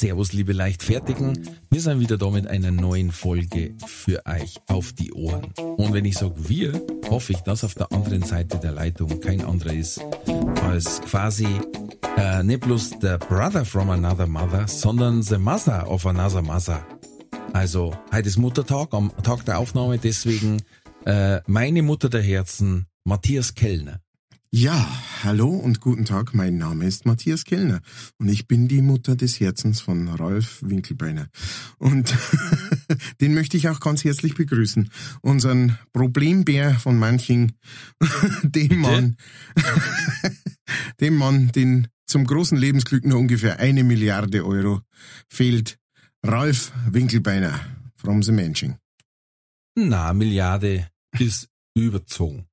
Servus, liebe Leichtfertigen. Wir sind wieder da mit einer neuen Folge für euch auf die Ohren. Und wenn ich sage wir, hoffe ich, dass auf der anderen Seite der Leitung kein anderer ist als quasi äh, nicht bloß der Brother from another mother, sondern the mother of another mother. Also, heute ist Muttertag, am Tag der Aufnahme, deswegen äh, meine Mutter der Herzen, Matthias Kellner. Ja, hallo und guten Tag. Mein Name ist Matthias Kellner und ich bin die Mutter des Herzens von Ralf Winkelbeiner. Und den möchte ich auch ganz herzlich begrüßen. Unseren Problembär von manchen, dem Mann, dem Mann, den zum großen Lebensglück nur ungefähr eine Milliarde Euro fehlt. Ralf Winkelbeiner from the Manching. Na, Milliarde ist überzogen.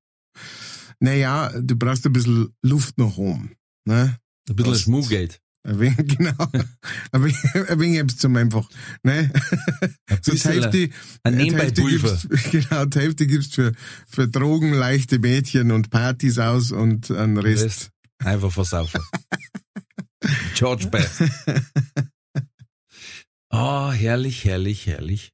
Naja, du brauchst ein bisschen Luft nach oben. Ne? Ein bisschen Schmuggeld. Ein wenig, genau. Ein wenig, ein wenig zum einfach, ne? So die Hälfte, ein die Hälfte gibst, genau, die Hälfte gibst für, für Drogen, leichte Mädchen und Partys aus und einen Rest. Rest einfach versaufen. George Best. Ah, herrlich, herrlich, herrlich.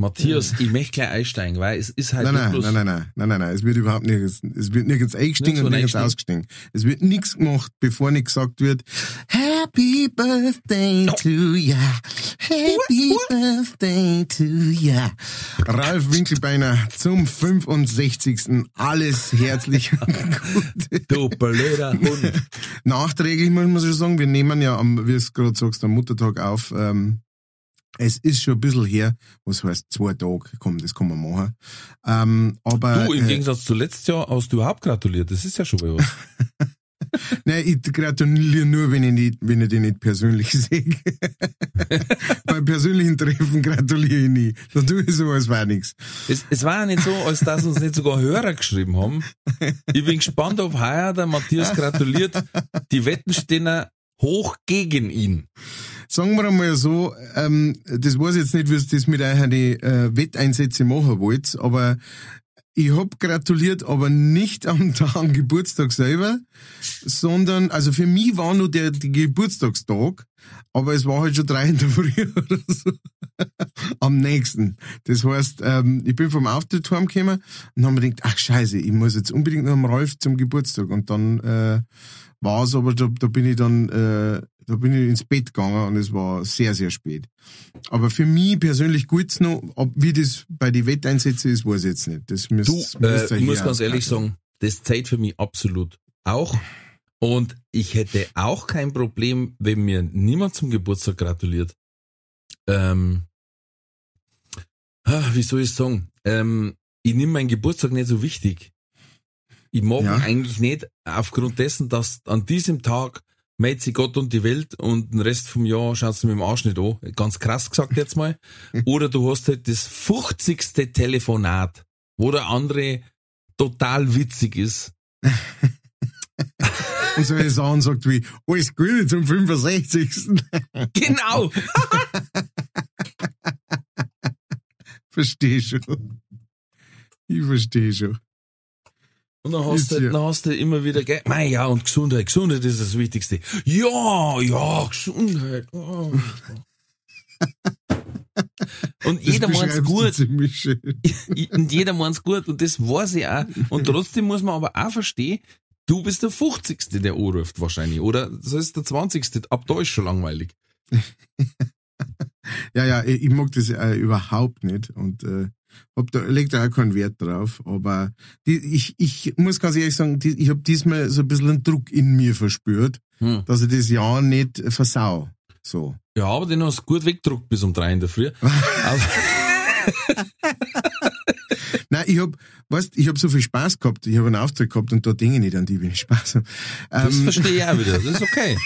Matthias, ich möchte gleich einsteigen, weil es ist halt Nein, nein, bloß nein, nein, nein, nein, nein, nein, es wird überhaupt nirgends, es wird nirgends eingestiegen und nirgends ausgestiegen. Es wird nichts gemacht, bevor nicht gesagt wird, Happy Birthday to ya, Happy Birthday to ya. Ralf Winkelbeiner zum 65. Alles herzlich Gute. du blöder Hund. Nachträglich muss man schon sagen, wir nehmen ja am, wie es gerade sagst, am Muttertag auf. Ähm, es ist schon ein bisschen her, was heißt zwei Tage, komm, das kann man machen. Ähm, aber Du, im äh, Gegensatz zu letztes Jahr hast du überhaupt gratuliert. Das ist ja schon mal was. nein, ich gratuliere nur, wenn ich, nicht, wenn ich den nicht persönlich sehe. Beim persönlichen Treffen gratuliere ich nie. Da tue ich so, als wäre nichts. Es, es war ja nicht so, als dass uns nicht sogar Hörer geschrieben haben. Ich bin gespannt, ob heuer der Matthias gratuliert. Die Wetten stehen hoch gegen ihn. Sagen wir einmal so, ähm, das weiß ich jetzt nicht, wie ihr das mit euren äh, Wetteinsätze machen wollt, aber ich hab gratuliert, aber nicht am am Geburtstag selber, sondern, also für mich war nur der, der Geburtstagstag, aber es war halt schon drei in der Früh oder so. Am nächsten. Das heißt, ähm, ich bin vom Auftritt heimgekommen und habe mir gedacht, ach scheiße, ich muss jetzt unbedingt noch am Ralf zum Geburtstag. Und dann äh, war es aber, da, da bin ich dann, äh, da bin ich ins Bett gegangen und es war sehr, sehr spät. Aber für mich persönlich gut's noch, ob, wie das bei den Wetteinsätzen ist, weiß ich jetzt nicht. Das müsst, Du, müsst äh, ich muss ganz ehrlich sagen, das zählt für mich absolut auch. Und ich hätte auch kein Problem, wenn mir niemand zum Geburtstag gratuliert. Ähm, ah, wie soll ich sagen? Ähm, ich nehme meinen Geburtstag nicht so wichtig. Ich mag Ja. ihn eigentlich nicht aufgrund dessen, dass an diesem Tag sich Gott und die Welt und den Rest vom Jahr schaut's mir im Arsch nicht an. Ganz krass gesagt jetzt mal. Oder du hast halt das 50. Telefonat, wo der andere total witzig ist. Und so eine Sachen sagt wie, alles Gute zum 65. Genau! verstehe schon. Ich verstehe schon. Und dann hast, du, dann hast du immer wieder, gell, mei, ja, und Gesundheit, Gesundheit ist das Wichtigste. Ja, ja, Gesundheit. oh. Und jeder Das meint's beschreibst du gut. Und jeder meint's gut und das weiß ich auch. Und trotzdem muss man aber auch verstehen, du bist der 50. der anruft wahrscheinlich. Oder das ist der 20. Ab da ist schon langweilig. Ja, ja, ich, ich mag das äh, überhaupt nicht und äh, hab da, leg da auch keinen Wert drauf. Aber die, ich, ich muss ganz ehrlich sagen, die, ich habe diesmal so ein bisschen einen Druck in mir verspürt, Hm. dass ich das Jahr nicht versau. So. Ja, aber den hast du gut weggedruckt bis um drei in der Früh. Nein, ich hab, weißt, ich hab so viel Spaß gehabt. Ich habe einen Auftritt gehabt und da denke ich nicht an die, ich Spaß habe. das verstehe ich auch wieder. Das ist okay.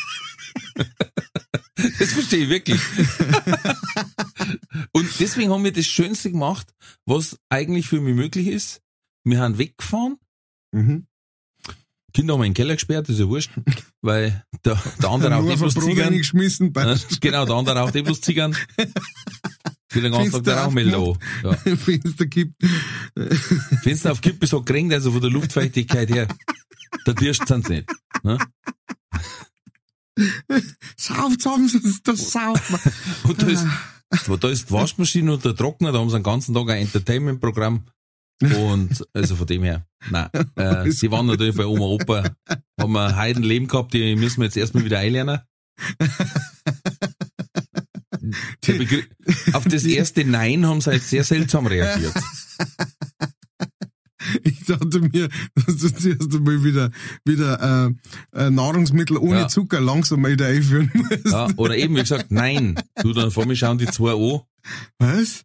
Das verstehe ich wirklich. Und deswegen haben wir das Schönste gemacht, was eigentlich für mich möglich ist. Wir haben weggefahren, Mhm. Kinder haben in den Keller gesperrt, das ist ja wurscht, weil der, der andere auch eh bloß Äh, passt. Genau, der andere auch eh bloß Zigarren. Für den ganzen Tag der Fenster Rauchmelder an. Ja. Fenster gibt. Fenster auf Kippe so geringt, also von der Luftfeuchtigkeit her. Der Dirst sind's nicht. Ne? Sauft sie es, das sauft. Und da ist, da ist die Waschmaschine und der Trockner, da haben sie den ganzen Tag ein Entertainment-Programm. Und also von dem her, nein. Äh, die waren natürlich bei Oma Opa, haben ein Heidenleben gehabt, die müssen wir jetzt erstmal wieder einlernen. Auf das erste Nein haben sie jetzt sehr seltsam reagiert. Ich dachte mir, dass du zuerst einmal wieder, wieder äh, äh, Nahrungsmittel ohne Ja. Zucker langsam mal wieder einführen musst. Ja, oder eben, wie gesagt, nein. Du, dann vor mir schauen die zwei an, Was?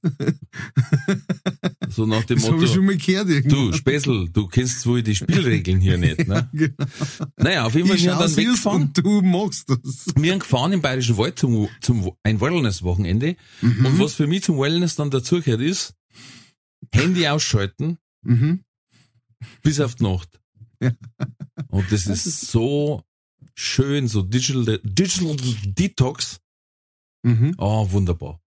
so nach dem Das habe ich Motto, schon mal gehört. irgendwo. du, Spessel, du kennst wohl die Spielregeln hier nicht, ne? Genau. Naja, auf jeden Fall, Ich wir dann weggefahren. und du machst das. Wir haben gefahren im Bayerischen Wald zum, zum ein Wellness-Wochenende. Und was für mich zum Wellness dann dazugehört ist, Handy ausschalten Mhm. Bis auf die Nacht. Ja. Und das ist so schön, so Digital, Digital Detox. Mhm. Oh, wunderbar.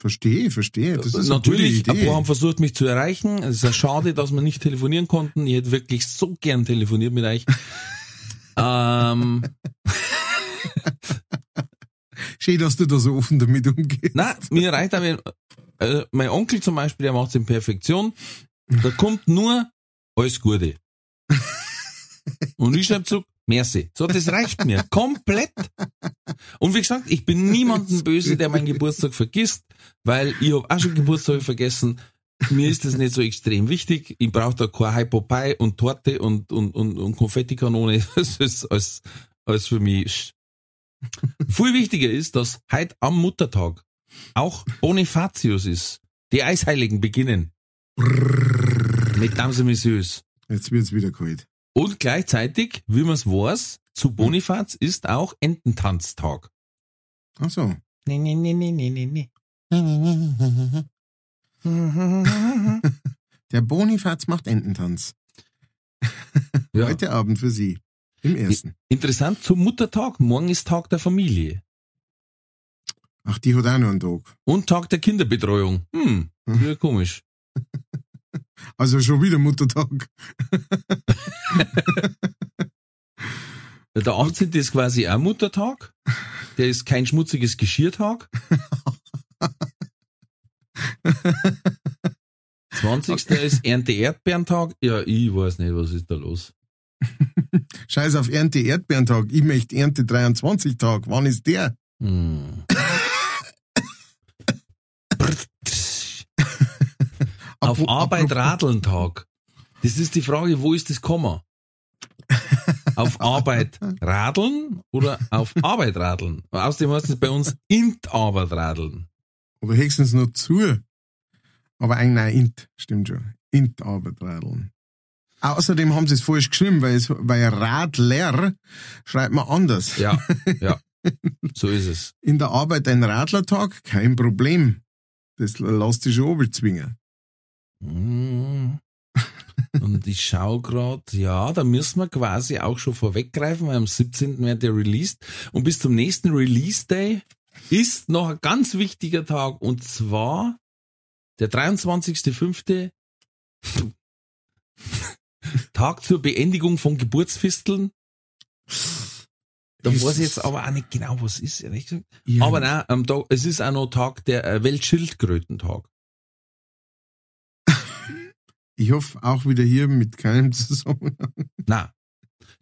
Verstehe, verstehe. Das ist Natürlich, ein paar haben versucht, mich zu erreichen. Es ist ja schade, dass wir nicht telefonieren konnten. Ich hätte wirklich so gern telefoniert mit euch. ähm, Schön, dass du da so offen damit umgehst. Na, mir reicht aber, äh, mein Onkel zum Beispiel, der macht's in Perfektion. Da kommt nur alles Gute. Und ich schreibe zurück, merci. So, das reicht mir. Komplett. Und wie gesagt, ich bin niemanden böse, der meinen Geburtstag vergisst, weil ich habe auch schon Geburtstag vergessen. Mir ist das nicht so extrem wichtig. Ich brauche da kein Hypopie und Torte und, und, und, und Konfettikanone. Das ist alles, alles für mich. Viel wichtiger ist, dass heute am Muttertag auch Bonifatius ist. Die Eisheiligen beginnen. Mit Damse Messieurs. Jetzt wird's wieder kalt. Und gleichzeitig, wie man es weiß, zu Bonifaz ist auch Ententanztag. Ach so. Nee, nee, nee, nee, nee, nee, nee. Der Bonifaz macht Ententanz. Ja. Heute Abend für Sie. Im ersten. Interessant, zum Muttertag. Morgen ist Tag der Familie. Ach, die hat auch noch einen Tag. Und Tag der Kinderbetreuung. Hm, ja, komisch. Also schon wieder Muttertag. Der 18. ist quasi auch Muttertag. Der ist kein schmutziges Geschirrtag. 20. ist Ernte-Erdbeerentag. Ja, ich weiß nicht, was ist da los. Scheiß auf Ernte Erdbeerentag. Ich möchte Ernte 23 Tag. Wann ist der? Hm. Auf Arbeit radeln Tag. Das ist die Frage, wo ist das Komma? Auf Arbeit radeln oder auf Arbeit radeln? Außerdem heißt es bei uns int Arbeit radeln. Oder höchstens noch zu. Aber eigentlich, nein, int. Stimmt schon. Int Arbeit radeln. Außerdem haben sie es falsch geschrieben, weil, es, weil Radler schreibt man anders. Ja, ja. So ist es. In der Arbeit ein Radlertag, kein Problem. Das lässt sich schon zwingen. Mm. Und ich schau grad, ja, da müssen wir quasi auch schon vorweggreifen, weil am 17. wird der released. Und bis zum nächsten Release Day ist noch ein ganz wichtiger Tag und zwar der 23.05. Tag zur Beendigung von Geburtsfisteln. Da Ist- weiß ich jetzt aber auch nicht genau, was ist, ehrlich gesagt. Ja. Aber nein, Tag, es ist auch noch Tag der äh, Weltschildkrötentag. Ich hoffe auch wieder hier mit keinem Zusammenhang. Na.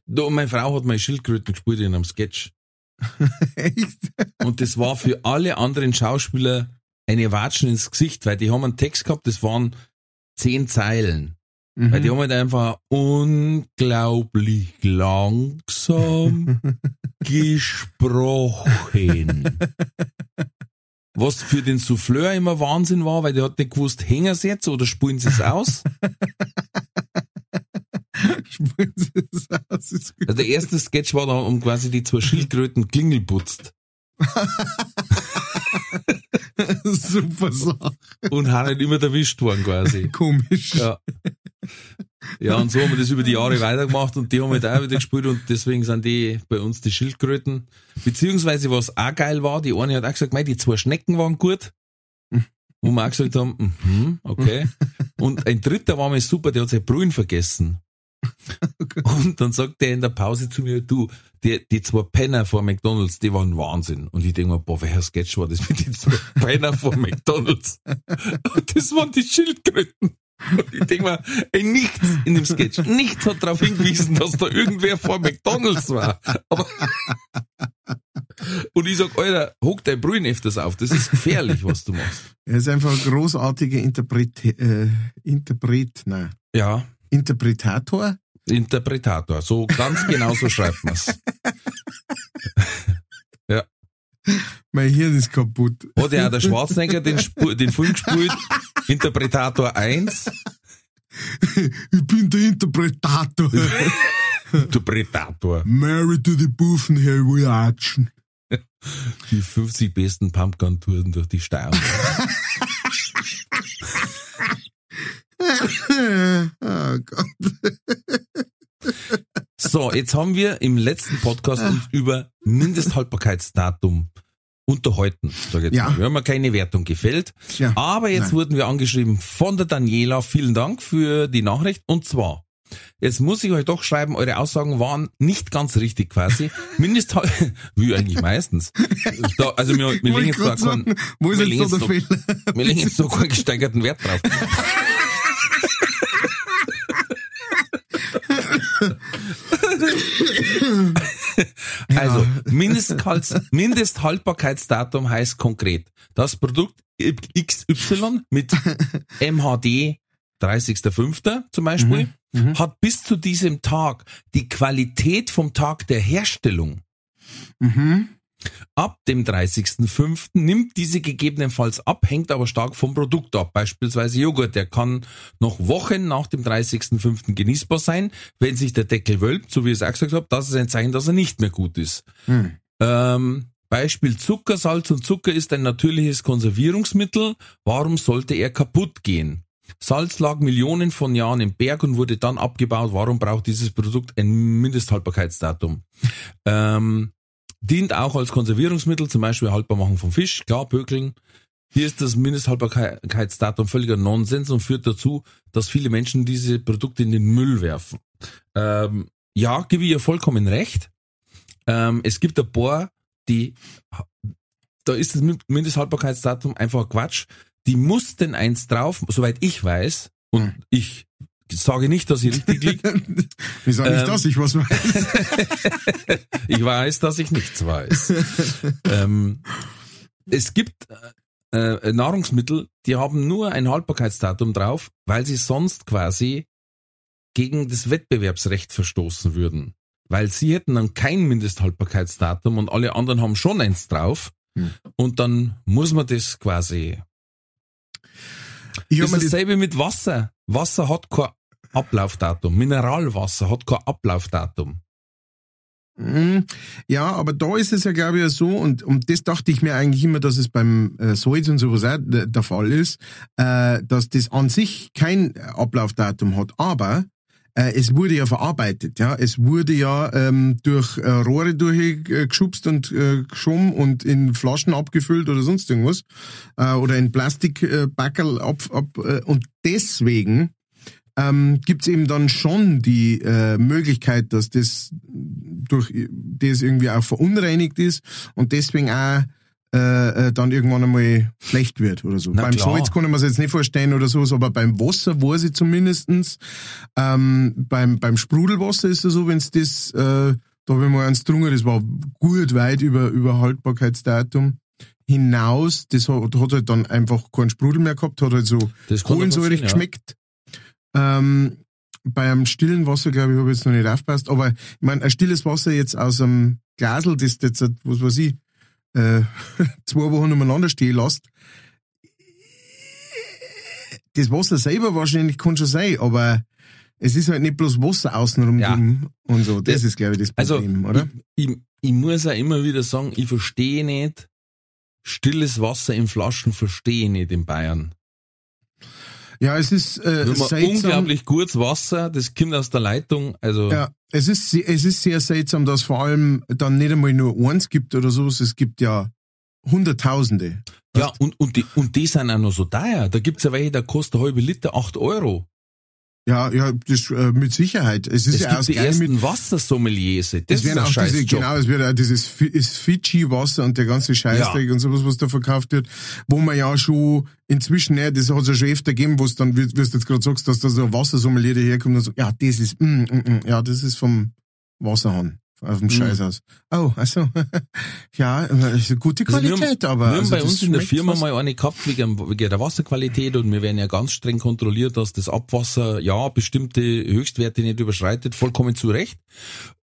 Du, meine Frau hat mal Schildkröten gespielt in einem Sketch. Echt? Und das war für alle anderen Schauspieler eine Watschen ins Gesicht, weil die haben einen Text gehabt, das waren zehn Zeilen. Weil die haben halt einfach unglaublich langsam gesprochen. Was für den Souffleur immer Wahnsinn war, weil der hat nicht gewusst, hängen sie jetzt oder spulen sie es aus? Spielen Sie es aus. Ist gut. Also der erste Sketch war da um quasi die zwei Schildkröten Klingel putzt. Super Sache. Und haben nicht immer erwischt worden quasi. Komisch. Ja. Ja, und so haben wir das über die Jahre weitergemacht und die haben halt auch wieder gespielt und deswegen sind die bei uns die Schildkröten. Beziehungsweise was auch geil war, die eine hat auch gesagt, mei, die zwei Schnecken waren gut. Wo wir auch gesagt haben, mhm, okay. Und ein dritter war mir super, der hat sein Brühen vergessen. Und dann sagt der in der Pause zu mir, du, die, die zwei Penner vor McDonalds, die waren Wahnsinn. Und ich denke mir, boah, welcher Sketch war das mit den zwei Penner vor McDonalds? Das waren die Schildkröten. Und ich denke mir, ey, nichts in dem Sketch, nichts hat darauf hingewiesen, dass da irgendwer vor McDonalds war. Aber und ich sag, Alter, hock dein Brühen öfters auf, das ist gefährlich, was du machst. Er ist einfach ein großartiger Interpret, äh, Interpret, nein, Ja, Interpretator. Interpretator, so ganz genau so schreibt man's. Mein Hirn ist kaputt. Hat ja auch der Schwarzenegger den, Sp den Film gespielt, Interpretator 1, Ich bin der Interpretator. Interpretator. Married to the Buffen we action. Die 50 besten Pumpgun-Touren durch die Steiermark. oh Gott. So, jetzt haben wir im letzten Podcast uns über Mindesthaltbarkeitsdatum unterhalten. Sag jetzt Ja. mal. Wir haben keine Wertung gefällt. Ja. Aber jetzt Nein. wurden wir angeschrieben von der Daniela. Vielen Dank für die Nachricht. Und zwar, jetzt muss ich euch doch schreiben, eure Aussagen waren nicht ganz richtig quasi. Mindesthalt, wie eigentlich meistens. Da, also wir, wir legen jetzt da keinen, Wo ist jetzt da der Fehler? wir legen jetzt da keinen gesteigerten Wert drauf. Also, Mindesthaltbarkeitsdatum heißt konkret, das Produkt XY mit MHD 30.05. zum Beispiel hat bis zu diesem Tag die Qualität vom Tag der Herstellung Mhm. Ab dem 30.05. nimmt diese gegebenenfalls ab, hängt aber stark vom Produkt ab. Beispielsweise Joghurt, der kann noch Wochen nach dem 30.05. genießbar sein. Wenn sich der Deckel wölbt, so wie ich es auch gesagt habe, das ist ein Zeichen, dass er nicht mehr gut ist. Hm. Ähm, Beispiel Zucker, Salz und Zucker ist ein natürliches Konservierungsmittel. Warum sollte er kaputt gehen? Salz lag Millionen von Jahren im Berg und wurde dann abgebaut. Warum braucht dieses Produkt ein Mindesthaltbarkeitsdatum? Ähm, dient auch als Konservierungsmittel, zum Beispiel Haltbarmachung von Fisch, klar, Bökeln. Hier ist das Mindesthaltbarkeitsdatum völliger Nonsens und führt dazu, dass viele Menschen diese Produkte in den Müll werfen. Ähm, ja, gebe ich ihr vollkommen recht. Ähm, es gibt ein paar, die, da ist das Mindesthaltbarkeitsdatum einfach Quatsch. Die mussten eins drauf, soweit ich weiß, und ich sage nicht, dass ich richtig liege, Ich sage nicht, Ähm. dass ich was weiß. ich weiß, dass ich nichts weiß. ähm, es gibt äh, äh, Nahrungsmittel, die haben nur ein Haltbarkeitsdatum drauf, weil sie sonst quasi gegen das Wettbewerbsrecht verstoßen würden. Weil sie hätten dann kein Mindesthaltbarkeitsdatum und alle anderen haben schon eins drauf. Hm. Und dann muss man das quasi. Ich Das ist das, dasselbe mit Wasser. Wasser hat kein Ablaufdatum. Mineralwasser hat kein Ablaufdatum. Mm, Ja, aber da ist es ja, glaube ich, so, und, und das dachte ich mir eigentlich immer, dass es beim äh, Salz und sowas auch der, Fall ist, äh, dass das an sich kein Ablaufdatum hat, aber äh, es wurde ja verarbeitet, ja, es wurde ja ähm, durch äh, Rohre durchgeschubst und äh, geschoben und in Flaschen abgefüllt oder sonst irgendwas äh, oder in Plastikbackerl Backerl ab, ab äh, und deswegen ähm, gibt es eben dann schon die äh, Möglichkeit, dass das durch das irgendwie auch verunreinigt ist und deswegen auch äh, äh, dann irgendwann einmal schlecht wird oder so. Na beim klar. Salz kann ich mir jetzt nicht vorstellen oder so, aber beim Wasser weiß ich zumindestens. Ähm, beim, beim Sprudelwasser ist es so, wenn es das, äh, da habe ich mal eins getrunken, das war gut weit über, über Haltbarkeitsdatum hinaus. Das hat, hat halt dann einfach keinen Sprudel mehr gehabt, hat halt so kohlensäurig passieren, ja. Ähm, beim stillen Wasser, glaube ich, habe ich jetzt noch nicht aufgepasst. Aber ich meine, ein stilles Wasser jetzt aus einem Glasel, das jetzt, was weiß ich, äh, zwei Wochen umeinander stehen lässt, das Wasser selber wahrscheinlich kann schon sein, aber Es ist halt nicht bloß Wasser außenrum Ja. und so. Das Das- ist, glaube ich, das Also, Problem, oder? Ich, ich, ich muss auch immer wieder sagen, ich verstehe nicht, stilles Wasser in Flaschen verstehe ich nicht in Bayern. Ja, es ist äh, seltsam. unglaublich gutes Wasser, das kommt aus der Leitung, also Ja, es ist, es ist sehr seltsam, dass vor allem dann nicht einmal nur eins gibt oder so. Es gibt ja Hunderttausende. Ja, und, und, die, und die sind auch noch so teuer. Da gibt's ja welche, der kostet ein halbe Liter 8 Euro. Ja, ja, das äh, mit Sicherheit. Es ist Es ja gibt auch die geil mit ersten Wassersommeliers. Das Es ist werden ein auch diese, Job. genau, es wird auch dieses Fi- ist Fidschi-Wasser und der ganze Scheißdreck und sowas, was da verkauft wird, wo man ja schon inzwischen, ne, das hat es ja schon öfter gegeben, wo es dann, wie, wie du jetzt gerade sagst, dass da so ein Wassersommelier daherkommt und sagt, ja, das ist, mm, mm, mm, ja, das ist vom Wasserhahn. Auf dem Mhm. Scheißhaus. Oh, also, ja, äh, ist eine gute Also wir haben- Qualität, aber. Wir haben also bei uns in der Firma mal eine gehabt wegen, wegen der Wasserqualität und wir werden ja ganz streng kontrolliert, dass das Abwasser ja bestimmte Höchstwerte nicht überschreitet, vollkommen zu Recht.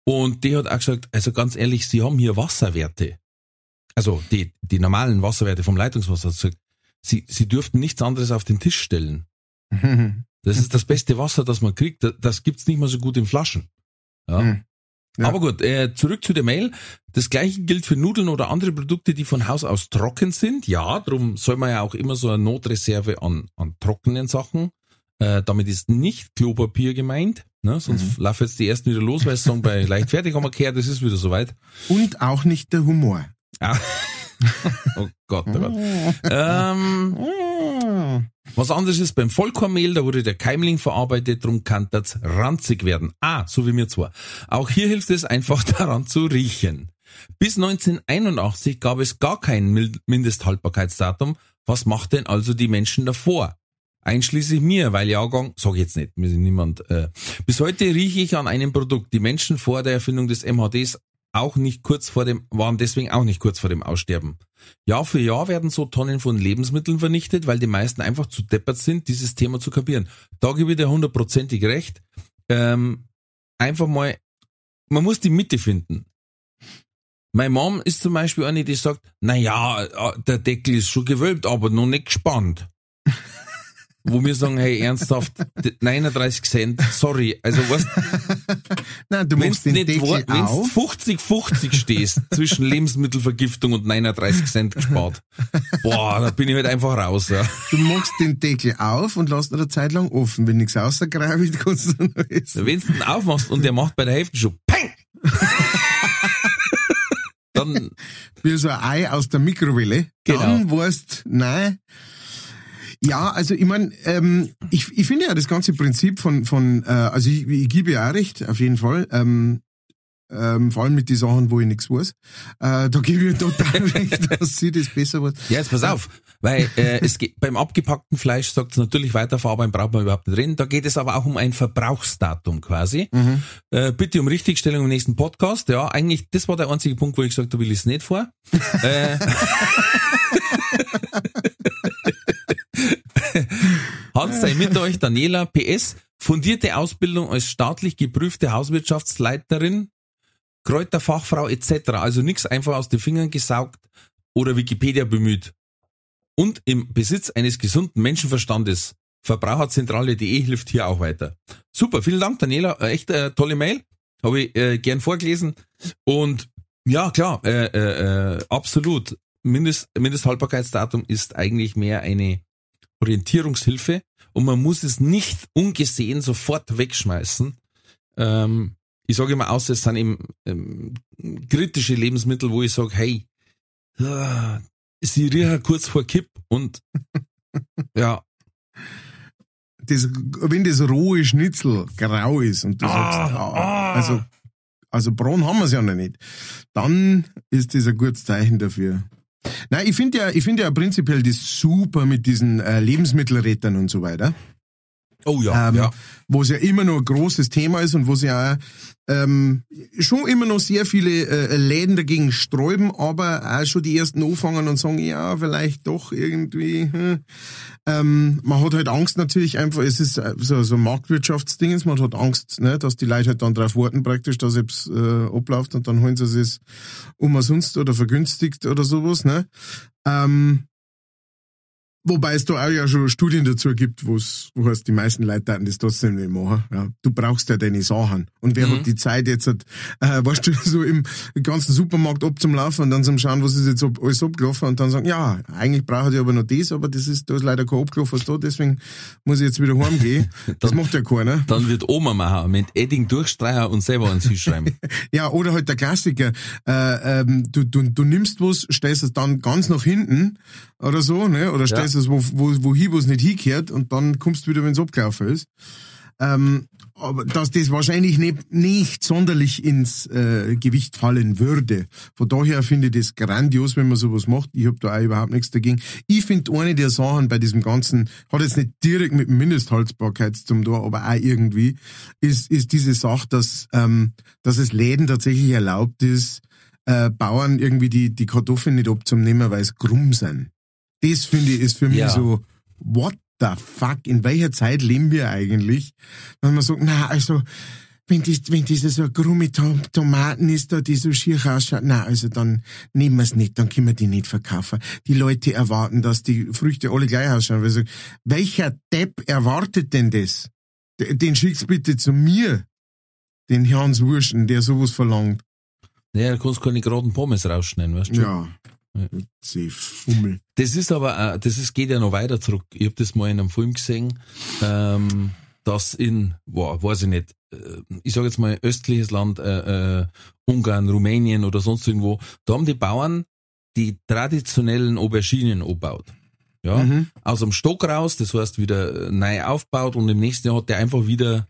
Und die hat auch gesagt, also ganz ehrlich, sie haben hier Wasserwerte. Also die, die normalen Wasserwerte vom Leitungswasser. Sie gesagt, sie, sie dürften nichts anderes auf den Tisch stellen. Das ist das beste Wasser, das man kriegt. Das- Das gibt's nicht mal so gut in Flaschen. Ja. Ja. Aber gut, äh, zurück zu der Mail. Das gleiche gilt für Nudeln oder andere Produkte, die von Haus aus trocken sind. Ja, darum soll man ja auch immer so eine Notreserve an, an trockenen Sachen. Äh, damit ist nicht Klopapier gemeint. Ne? Sonst laufen jetzt die ersten wieder los, weil sie sagen, bei leichtfertig haben wir gehört, das ist wieder soweit. Und auch nicht der Humor. Ja. oh Gott, oh Gott. Ähm, was anderes ist beim Vollkornmehl, da wurde der Keimling verarbeitet, drum kann das ranzig werden. Ah, so wie mir zwar. Auch hier hilft es einfach daran zu riechen. Bis 1981 gab es gar kein Mindesthaltbarkeitsdatum. Was macht denn also die Menschen davor? Einschließlich mir, weil Jahrgang, sag jetzt nicht, mir niemand. Äh. Bis heute rieche ich an einem Produkt. Die Menschen vor der Erfindung des MHDs auch nicht kurz vor dem, waren deswegen auch nicht kurz vor dem Aussterben. Jahr für Jahr werden so Tonnen von Lebensmitteln vernichtet, weil die meisten einfach zu deppert sind, dieses Thema zu kapieren. Da gebe ich dir hundertprozentig recht. Ähm, einfach mal, man muss die Mitte finden. Meine Mom ist zum Beispiel eine, die sagt, na ja, der Deckel ist schon gewölbt, aber noch nicht gespannt. Wo wir sagen, hey, ernsthaft, 39 Cent, sorry, also was, Nein, du wenn machst du den nicht Deckel wenn's auf. 50-50 stehst, zwischen Lebensmittelvergiftung und 39 Cent gespart, boah, da bin ich halt einfach raus, ja. Du machst den Deckel auf und lässt ihn eine Zeit lang offen. Wenn nichts rausgrabt, kannst du noch essen. Wenn du den aufmachst und der macht bei der Hälfte schon Peng! Dann, Wie so ein Ei aus der Mikrowelle. Genau. Dann weißt nein. Ja, also ich meine, ähm, ich, ich finde ja das ganze Prinzip von, von äh, also ich, ich gebe ja auch recht, auf jeden Fall. Ähm, ähm, vor allem mit den Sachen, wo ich nichts weiß. Äh, da gebe ich total recht, dass sie das besser weiß. ja, jetzt pass auf, weil äh, es geht, beim abgepackten Fleisch sagt es natürlich weiterverarbeiten, braucht man überhaupt nicht reden. Da geht es aber auch um ein Verbrauchsdatum quasi. Mhm. Äh, bitte um Richtigstellung im nächsten Podcast. Ja, eigentlich, das war der einzige Punkt, wo ich gesagt habe, will ich es nicht vor. äh, Hans sei mit euch, Daniela. PS, fundierte Ausbildung als staatlich geprüfte Hauswirtschaftsleiterin, Kräuterfachfrau etc. Also nichts einfach aus den Fingern gesaugt oder Wikipedia bemüht. Und im Besitz eines gesunden Menschenverstandes. Verbraucherzentrale.de hilft hier auch weiter. Super, vielen Dank, Daniela. Äh, Echt äh, tolle Mail. Habe ich äh, gern vorgelesen. Und ja, klar, äh, äh, äh, absolut. Mindest, Mindesthaltbarkeitsdatum ist eigentlich mehr eine Orientierungshilfe und man muss es nicht ungesehen sofort wegschmeißen. Ähm, ich sage immer, außer es sind eben ähm, kritische Lebensmittel, wo ich sage, hey, ah, sie riechen kurz vor Kipp und ja, Das, wenn das rohe Schnitzel grau ist und du sagst, ah, also, also braun haben wir es ja noch nicht, dann ist das ein gutes Zeichen dafür. Nein, ich finde ja, ich finde ja prinzipiell das super mit diesen äh, Lebensmittelrettern und so weiter. Oh ja, ähm, ja. wo es ja immer noch ein großes Thema ist und wo es ja auch, ähm, schon immer noch sehr viele äh, Läden dagegen sträuben, aber auch schon die ersten anfangen und sagen, ja, vielleicht doch irgendwie. Hm. Ähm, man hat halt Angst natürlich einfach, es ist äh, so, so ein Marktwirtschaftsding, man hat Angst, ne, dass die Leute halt dann drauf warten praktisch, dass es äh, abläuft und dann holen sie es umsonst oder vergünstigt oder sowas. Ne? Ähm, Wobei es da auch ja schon Studien dazu gibt, wo es, wo heißt, die meisten Leute hatten das trotzdem nicht machen. Ja, du brauchst ja deine Sachen. Und wer Mhm. hat die Zeit jetzt, hat, äh, weißt du, so im ganzen Supermarkt ab zum Laufen und dann zum Schauen, was ist jetzt ab, alles abgelaufen und dann sagen, ja, eigentlich brauche ich aber noch das, aber das ist, da ist leider kein abgelaufen da, deswegen muss ich jetzt wieder heimgehen. Das macht ja keiner. Dann wird Oma machen, mit Edding durchstreichen und selber ans hinschreiben. Ja, oder halt der Klassiker. Äh, ähm, du, du, du nimmst was, stellst es dann ganz nach hinten oder so, ne? Oder stellst es wo, wo, wo es nicht hingehört und dann kommst du wieder, wenn es abgelaufen ist. Ähm, aber dass das wahrscheinlich nicht, nicht sonderlich ins äh, Gewicht fallen würde. Von daher finde ich das grandios, wenn man sowas macht. Ich habe da auch überhaupt nichts dagegen. Ich finde eine der Sachen bei diesem Ganzen, hat jetzt nicht direkt mit Mindesthaltbarkeit zum tun, aber auch irgendwie, ist, ist diese Sache, dass, ähm, dass es Läden tatsächlich erlaubt ist, äh, Bauern irgendwie die, die Kartoffeln nicht abzunehmen, weil es krumm sind. Das finde ich ist für mich Ja. so, what the fuck, in welcher Zeit leben wir eigentlich? Wenn man sagt, na, also, wenn das, wenn das so eine krumme Tom Tomaten ist, da, die so schier ausschaut, na, also dann nehmen wir es nicht, dann können wir die nicht verkaufen. Die Leute erwarten, dass die Früchte alle gleich ausschauen. Also, welcher Depp erwartet denn das? Den schick's bitte zu mir, den Hans Wurschen, der sowas verlangt. Ja, du kannst keine geraden Pommes rausschneiden, weißt du? Ja. Sie Fummel. Das ist aber, das ist, geht ja noch weiter zurück. Ich habe das mal in einem Film gesehen, ähm, dass in, boah, weiß ich nicht, äh, ich sage jetzt mal östliches Land, äh, äh, Ungarn, Rumänien oder sonst irgendwo, da haben die Bauern die traditionellen Auberginen angebaut. Ja, Mhm. aus dem Stock raus, das heißt wieder äh, neu aufgebaut und im nächsten Jahr hat der einfach wieder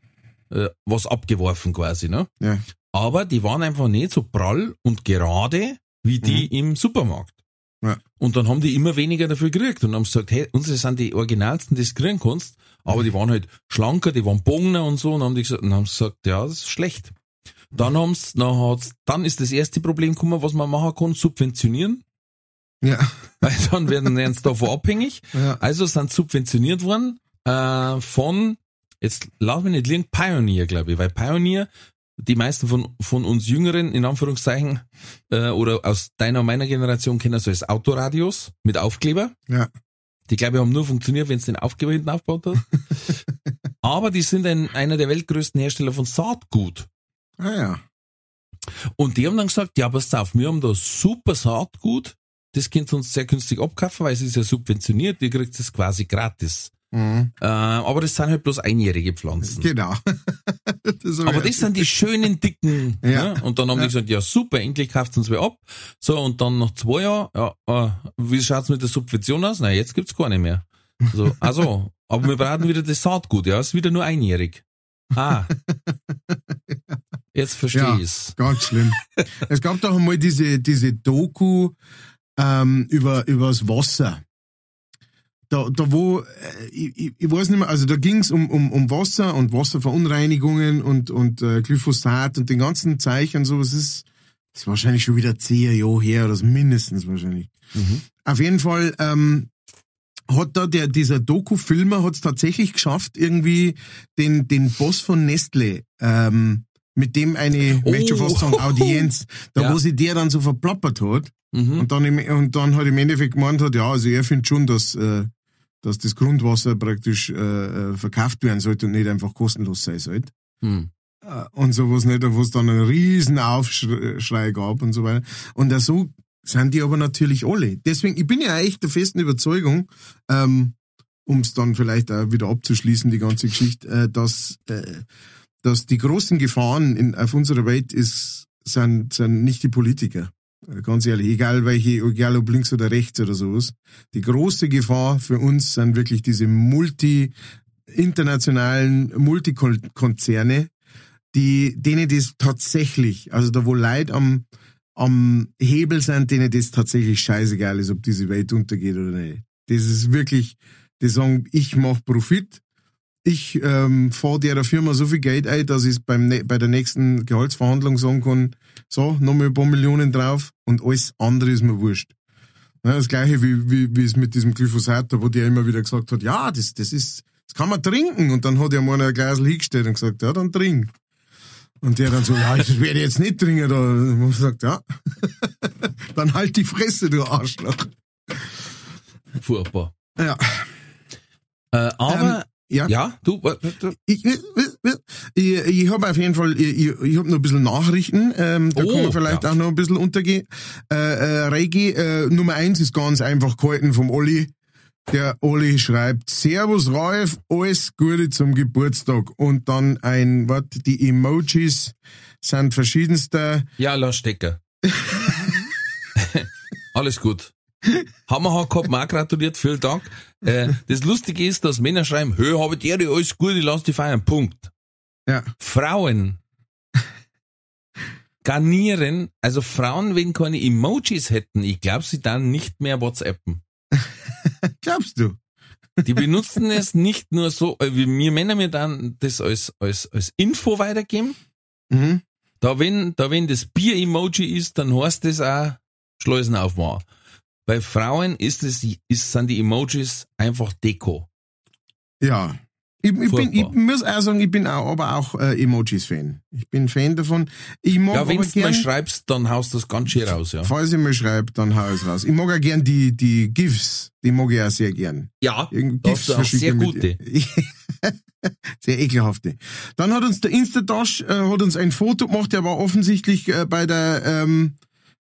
äh, was abgeworfen quasi, ne? Ja. Aber die waren einfach nicht so prall und gerade wie die im Supermarkt. Ja. Und dann haben die immer weniger dafür gekriegt und haben gesagt, hey, unsere sind die originalsten, die du kriegen kannst, aber die waren halt schlanker, die waren bogener und so und haben die gesagt, und haben gesagt, ja, das ist schlecht. Dann haben's, dann hat's, dann ist das erste Problem gekommen, was man machen kann, subventionieren, Ja. weil dann werden sie davon abhängig. Ja. Also sind subventioniert worden äh, von, jetzt lass mich nicht liegen, Pioneer, glaube ich, weil Pioneer, die meisten von, von uns Jüngeren, in Anführungszeichen, äh, oder aus deiner und meiner Generation kennen so als Autoradios mit Aufkleber. Ja. Die, glaube ich, haben nur funktioniert, wenn es den Aufkleber hinten aufgebaut hat. Aber die sind ein, einer der weltgrößten Hersteller von Saatgut. Ah ja. Und die haben dann gesagt, ja, pass auf, wir haben da super Saatgut, das könnt ihr uns sehr günstig abkaufen, weil es ist ja subventioniert, ihr kriegt es quasi gratis. Mhm. Äh, aber das sind halt bloß einjährige Pflanzen. Genau. das Aber das sind die schönen dicken. Ja. Ne? Und dann haben Ja. die gesagt, ja super, endlich kauft uns wer ab. So, und dann nach zwei Jahren, ja, äh, wie schaut's mit der Subvention aus? Na, jetzt gibt's gar nicht mehr. So, also, aber wir brauchen wieder das Saatgut, ja, ist wieder nur einjährig. Ah. Jetzt verstehe Ja. ich's. Ganz schlimm. es gab doch einmal diese, diese Doku ähm, über übers Wasser. Da, da wo, äh, ich, ich- weiß nicht mehr, also da ging's um, um, um Wasser und Wasserverunreinigungen und, und äh, Glyphosat und den ganzen Zeichen und so. Es ist, das ist wahrscheinlich schon wieder zehn Jahre her oder mindestens wahrscheinlich. Mhm. Auf jeden Fall ähm, hat da der, dieser Doku-Filmer hat es tatsächlich geschafft, irgendwie den, den Boss von Nestle, ähm, mit dem eine, Oh. möchte schon fast sagen, Audienz, da Ja. wo sie der dann so verplappert hat Mhm. und dann, im, und dann halt im Endeffekt gemeint hat, ja, also er findet schon, dass, äh, dass das Grundwasser praktisch äh, äh, verkauft werden sollte und nicht einfach kostenlos sein sollte Mhm. äh, und sowas nicht, wo es dann einen riesen Aufschrei gab und so weiter. Und so sind die aber natürlich alle. Deswegen, ich bin ja echt der festen Überzeugung, ähm, um es dann vielleicht auch wieder abzuschließen, die ganze Geschichte, äh, dass, äh, dass die großen Gefahren in, auf unserer Welt ist, sind, sind nicht die Politiker. Äh, Ganz ehrlich, egal welche, egal ob links oder rechts oder sowas. Die große Gefahr für uns sind wirklich diese multi, internationalen Multikonzerne, die, denen das tatsächlich, also da wo Leute am, am Hebel sind, denen das tatsächlich scheißegal ist, ob diese Welt untergeht oder nicht. Das ist wirklich, die sagen, ich mach Profit, ich ähm, fahre der Firma so viel Geld ein, dass ich beim ne- bei der nächsten Gehaltsverhandlung sagen kann, so, nochmal ein paar Millionen drauf und alles andere ist mir wurscht. Ja, das gleiche wie, wie, wie es mit diesem Glyphosat, wo der immer wieder gesagt hat, ja, das, das ist, das kann man trinken. Und dann hat er mal ein Glas hingestellt und gesagt, ja, dann trink. Und der dann so, ja, das werde ich jetzt nicht trinken. Da und man sagt, ja, dann halt die Fresse, du Arschloch. Furchtbar. Ja. Äh, aber, Ähm, ja. ja, du, Ich, ich, ich, habe auf jeden Fall, ich, ich, habe noch ein bisschen Nachrichten, ähm, da Oh, kann man vielleicht ja. auch noch ein bisschen untergehen. Äh, äh, Reiki, äh, Nummer eins ist ganz einfach gehalten vom Olli. Der Olli schreibt, Servus Ralf, alles Gute zum Geburtstag. Und dann ein, was, die Emojis sind verschiedenster. ja, lass stecken. Alles gut. Hammerhack hat mir auch gratuliert, vielen Dank. Äh, das Lustige ist, dass Männer schreiben, hö, habe dir alles gut, ich lass die feiern. Punkt. Ja. Frauen garnieren, also Frauen, wenn keine Emojis hätten, ich glaube, sie dann nicht mehr WhatsAppen. Glaubst du? Die benutzen es nicht nur so, äh, wie wir Männer mir dann das als, als, als Info weitergeben. Mhm. Da wenn, da wenn das Bier-Emoji ist, dann heißt das auch Schleusen aufmachen. Bei Frauen ist es, ist, sind die Emojis einfach Deko. Ja. Ich, ich, bin, ich muss auch sagen, ich bin auch, aber auch äh, Emojis-Fan. Ich bin Fan davon. Ich mag Ja, wenn du mal schreibst, dann haust du das ganz schön raus, ja. falls ich mal schreibe, dann hau ich es raus. Ich mag auch gern die, die GIFs. Die mag ich auch sehr gern. Ja, du auch sehr gute. Sehr ekelhafte. Dann hat uns der Instatosh äh, hat uns ein Foto gemacht, der war offensichtlich äh, bei der ähm,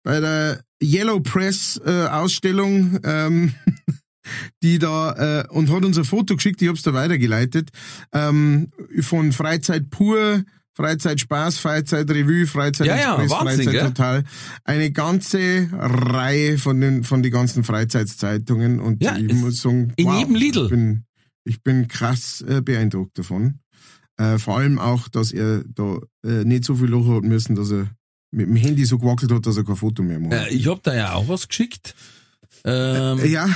bei der Yellow Press äh, Ausstellung, ähm, die da äh, und hat uns ein Foto geschickt. Ich hab's da weitergeleitet ähm, von Freizeit pur. Freizeit-Spaß, Freizeit-Revue, Freizeit-Express, Ja, ja, Wahnsinn, gell? Freizeit-Total. Eine ganze Reihe von den, von den ganzen Freizeitzeitungen und Ja, ich es- muss sagen, in jedem Lidl. Ich bin, ich bin krass äh, beeindruckt davon. Äh, vor allem auch, dass er da äh, nicht so viel Loch hat müssen, dass er mit dem Handy so gewackelt hat, dass er kein Foto mehr macht. Äh, ich hab da ja auch was geschickt. Ähm, Äh, ja,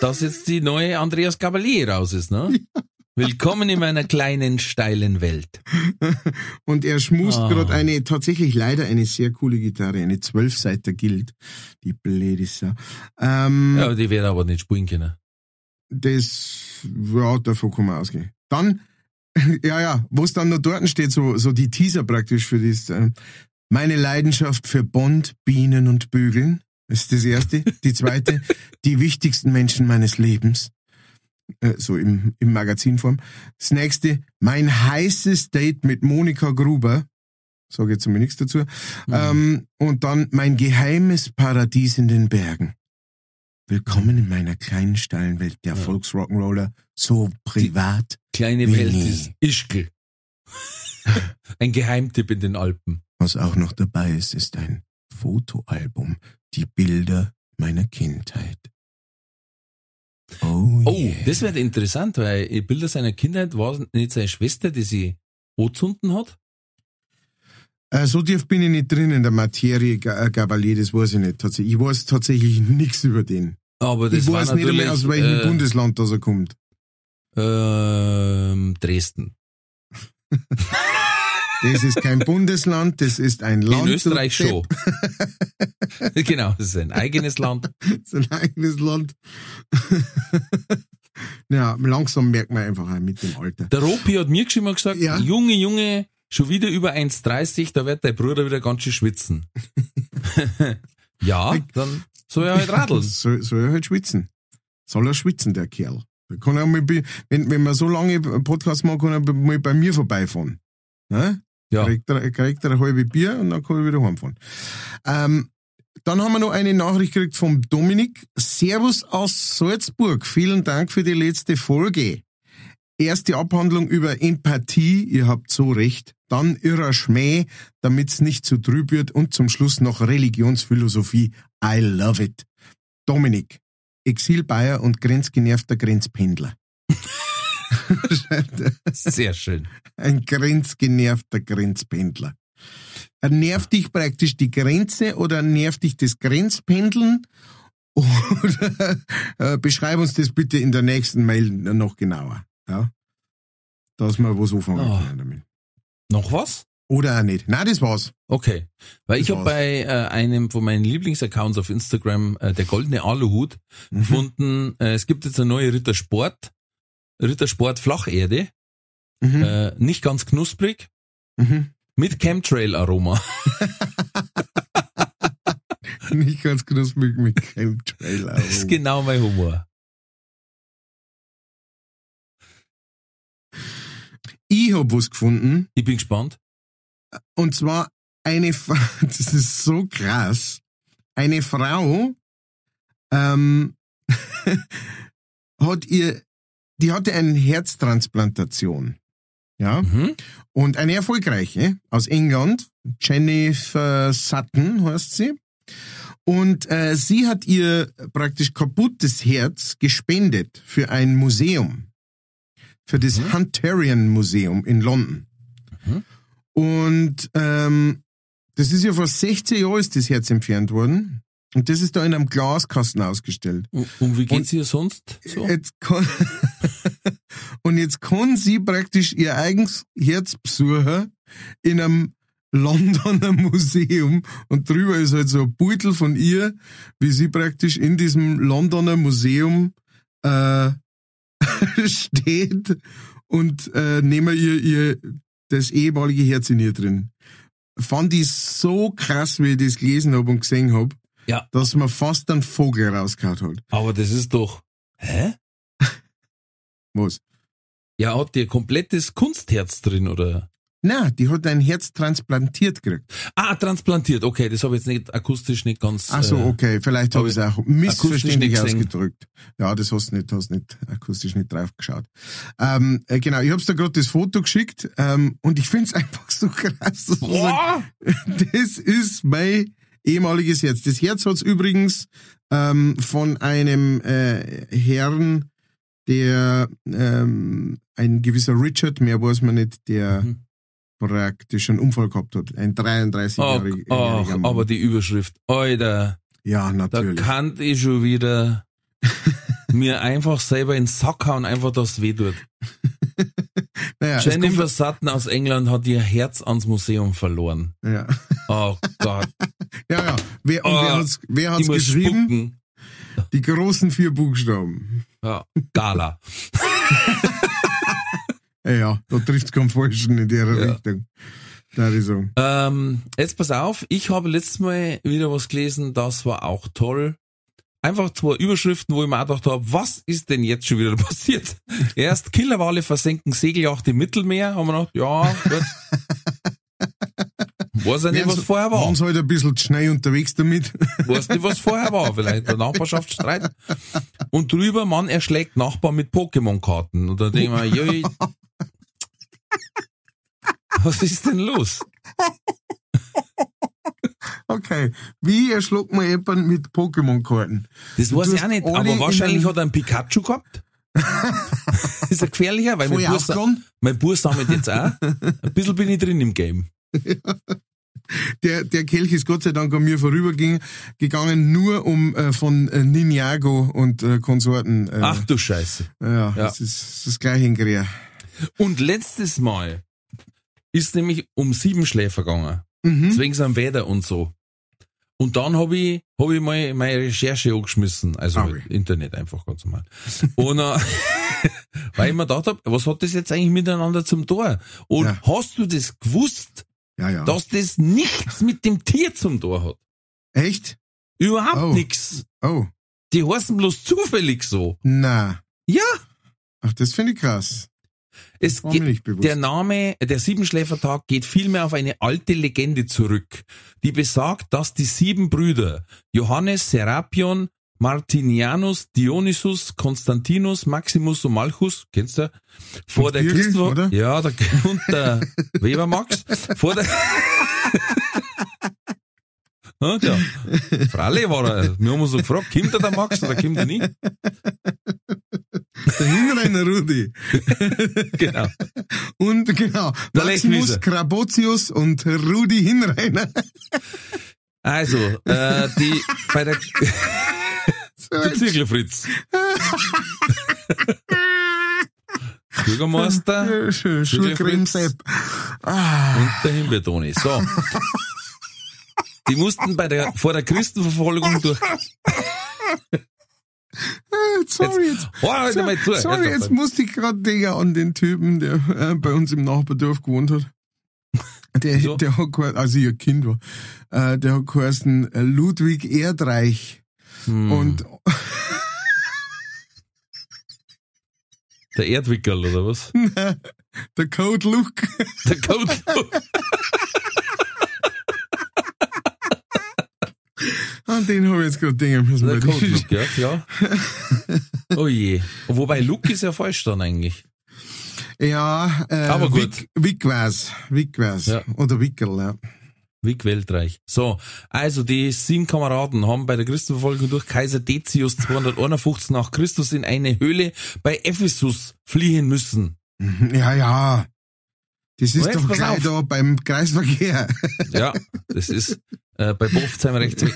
dass jetzt die neue Andreas Cavalier raus ist, ne? Willkommen in meiner kleinen, steilen Welt. und er schmust Ah. gerade eine, tatsächlich leider eine sehr coole Gitarre, eine Zwölfseiter Gilt. Die blöde Sau. Ähm, Ja, die werden aber nicht spielen können. Das, ja, davon kann man ausgehen. Dann, ja, ja, wo es dann noch dort steht, so, so die Teaser praktisch für das, äh, meine Leidenschaft für Bond, Bienen und Bügeln, ist das erste. Die zweite, die wichtigsten Menschen meines Lebens. Äh, so im, im Magazinform. Das nächste, mein heißes Date mit Monika Gruber. Sage jetzt mal nichts dazu. Ähm, und dann mein geheimes Paradies in den Bergen. Willkommen in meiner kleinen steilen Welt der Ja. Volksrock'n'Roller, so privat. Kleine Wie Welt ist Ischgl. Ein Geheimtipp in den Alpen. Was auch noch dabei ist, ist ein Fotoalbum, die Bilder meiner Kindheit. Oh, Oh, yeah. das wird interessant, weil in Bilder seiner Kindheit war es nicht seine Schwester, die sie anzünden hat. Äh, so tief bin ich nicht drin in der Materie äh, Gabalier, das weiß ich nicht. Tatsächlich. Ich weiß tatsächlich nichts über den. Aber das ich weiß nicht einmal, aus welchem äh, Bundesland das er kommt. Ähm, Dresden. Das ist kein Bundesland, das ist ein Land. in Österreich schon. genau, das ist ein eigenes Land. Das ist ein eigenes Land. ja, langsam merkt man einfach auch mit dem Alter. Der Ropi hat mir geschrieben und gesagt, Ja. Junge, Junge, schon wieder über 1,30, da wird dein Bruder wieder ganz schön schwitzen. ja, dann soll er halt radeln. Soll, soll er halt schwitzen. Soll er schwitzen, der Kerl. Kann er mal, wenn, wenn man so lange Podcast macht, kann er mal bei mir vorbeifahren. Ne? Ja. Kriegt, er, kriegt er ein halbes Bier und dann kann er wieder heimfahren. Ähm, dann haben wir noch eine Nachricht gekriegt vom Dominik. Servus aus Salzburg. Vielen Dank für die letzte Folge. Erste Abhandlung über Empathie, ihr habt so recht. Dann irrer Schmäh, damit's nicht zu trüb wird. Und zum Schluss noch Religionsphilosophie. I love it. Dominik, Exil-Bayer und grenzgenervter Grenzpendler. Sehr schön. Ein grenzgenervter Grenzpendler. Er nervt dich praktisch die Grenze oder nervt dich das Grenzpendeln? Oder äh, beschreib uns das bitte in der nächsten Mail noch genauer. Ja? Dass wir was anfangen Oh. können damit. Noch was? Oder auch nicht. Nein, das war's. Okay. Weil ich Das habe war's. bei äh, einem von meinen Lieblingsaccounts auf Instagram, äh, der goldene Aluhut, Mhm. gefunden, äh, es gibt jetzt eine neue Rittersport. Rittersport Flacherde, mhm. äh, nicht ganz knusprig, mhm. mit Chemtrail-Aroma. nicht ganz knusprig mit Chemtrail-Aroma. Das ist genau mein Humor. Ich habe was gefunden. Ich bin gespannt. Und zwar eine, das ist so krass. Eine Frau ähm, hat ihr die hatte eine Herztransplantation. Ja. Mhm. Und eine erfolgreiche aus England, Jennifer Sutton heißt sie. Und äh, sie hat ihr praktisch kaputtes Herz gespendet für ein Museum. Für das Hunterian Museum in London. Mhm. Und ähm, das ist ja vor 16 Jahren ist das Herz entfernt worden. Und das ist da in einem Glaskasten ausgestellt. Und, und wie geht's ihr sonst so? Jetzt kann, und jetzt kann sie praktisch ihr eigenes Herz besuchen in einem Londoner Museum und drüber ist halt so ein Beutel von ihr, wie sie praktisch in diesem Londoner Museum äh, steht und äh, nehmen ihr, ihr das ehemalige Herz in ihr drin. Fand ich so krass, wie ich das gelesen habe und gesehen habe, Ja. dass man fast einen Vogel rausgehauen hat. Aber das ist doch. Hä? Was? Ja, hat die ein komplettes Kunstherz drin, oder? Na, die hat ein Herz transplantiert gekriegt. Ah, transplantiert, okay, das habe ich jetzt nicht akustisch nicht ganz. Ach so, äh, okay, vielleicht hab habe ich es auch missverständlich ausgedrückt. Ja, das hast du nicht, hast nicht akustisch nicht drauf geschaut. Ähm, äh, genau, ich hab's da gerade das Foto geschickt ähm, und ich find's einfach so krass. Dass Boah! sagt, das ist mein ehemaliges Herz. Das Herz hat's übrigens ähm, von einem äh, Herrn, der ähm, ein gewisser Richard, mehr weiß man nicht, der Mhm. praktisch einen Unfall gehabt hat. Ein 33-jähriger Ach, Mann. aber die Überschrift, Alter, ja, da natürlich. kann ich schon wieder mir einfach selber ins Sack hauen, einfach dass es weh tut. Naja, es Jennifer Sutton aus England hat ihr Herz ans Museum verloren. ja. Oh Gott, ja, ja. Wer, und wer Oh, hat's, wer hat's geschrieben? spucken. Die großen vier Buchstaben. Ja, Gala. Ja, da trifft's keinen Falschen in der Ja. Richtung. Da sagen. Ähm, jetzt pass auf, ich habe letztes Mal wieder was gelesen, das war auch toll. Einfach zwei Überschriften, wo ich mir auch gedacht habe, was ist denn jetzt schon wieder passiert? Erst Killerwale versenken Segeljacht im Mittelmeer, haben wir gedacht, ja, gut. Weiß ja nicht, was vorher war. Waren sie halt ein bisschen schnell unterwegs damit. Weiß nicht, was vorher war. Vielleicht der Nachbarschaftsstreit. Und drüber, Mann erschlägt Nachbar mit Pokémon-Karten. Und da denke ich mir, joi, was ist denn los? Okay. Wie erschluckt man jemanden mit Pokémon-Karten? Das weiß ich auch nicht, aber in wahrscheinlich hat er einen Pikachu gehabt. ist er gefährlicher, weil mein Voll aufgegangen? mein Bur sammelt jetzt auch. Ein bisschen bin ich drin im Game. Der, der Kelch ist Gott sei Dank an mir vorübergegangen, gegangen, nur um äh, von äh, Ninjago und äh, Konsorten. Äh, Ach du Scheiße. ja, das ist das gleiche in Grea. Und letztes Mal ist nämlich um sieben Schläfer gegangen. Mhm. Wegen am Wetter und so. Und dann habe ich, hab ich mal meine Recherche angeschmissen, also Ah, halt Internet einfach ganz normal. Und äh, weil ich mir gedacht hab, was hat das jetzt eigentlich miteinander zum Tor? Und Ja. hast du das gewusst, Ja, ja. dass das nichts mit dem Tier zum Tor hat? Echt? Überhaupt Oh. nix. Oh, Die heißen bloß zufällig so. na. Ja, Ach, das finde ich krass. Es geht, der Name, der Siebenschläfertag geht vielmehr auf eine alte Legende zurück, die besagt, dass die sieben Brüder Johannes, Serapion, Martinianus, Dionysus, Konstantinus, Maximus und Malchus, kennst du? Vor Und der oder? Ja, der, und der Weber Max. Vor der Ja, ja. Freilich war er. Wir haben uns so gefragt, kommt der, der Max oder kommt er nicht? Der Hinreiner Rudi. Genau. Und genau, Der Maximus. Krabotius und Rudi Hinreiner. Also, äh, die, bei der, der Zirkelfritz. Bürgermeister Schulcreme Sepp. Ah, und der Himbeertoni. So. Die mussten bei der, vor der Christenverfolgung durch, sorry, jetzt, oh, sorry, jetzt musste ich gerade denken an den Typen, der äh, bei uns im Nachbardorf gewohnt hat. Der, Wieso? der hat geheißen, als ich ein Kind war, äh, der hat geheißen äh, Ludwig Erdreich. Hm. Und Der Erdwickel oder was? Der Code Luke. Der Code. An den habe ich jetzt gerade denken müssen. Der Code. Luke, ja, klar. Oh je. Wobei Luke ist ja falsch dann eigentlich. Ja, äh, Aber gut. Wick, Wickwers. Wickwers. Ja. Oder Wickel, ja. Wie Weltreich. So, also die sieben Kameraden haben bei der Christenverfolgung durch Kaiser Decius 251 nach Christus in eine Höhle bei Ephesus fliehen müssen. Ja, ja. Das ist doch gleich auf. da beim Kreisverkehr. Ja, das ist äh, bei Bofzheim rechts.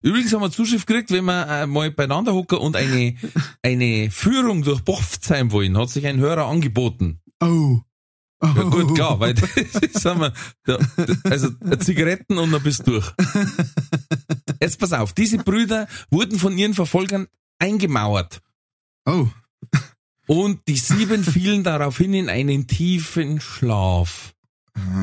Übrigens haben wir Zuschrift gekriegt, wenn wir äh, mal beieinander hocken und eine, eine Führung durch Bofzheim wollen, hat sich ein Hörer angeboten. Oh. oh. Ja gut, klar, weil das haben wir, da, also Zigaretten und dann bist du durch. Jetzt pass auf, diese Brüder wurden von ihren Verfolgern eingemauert Oh. und die sieben fielen daraufhin in einen tiefen Schlaf.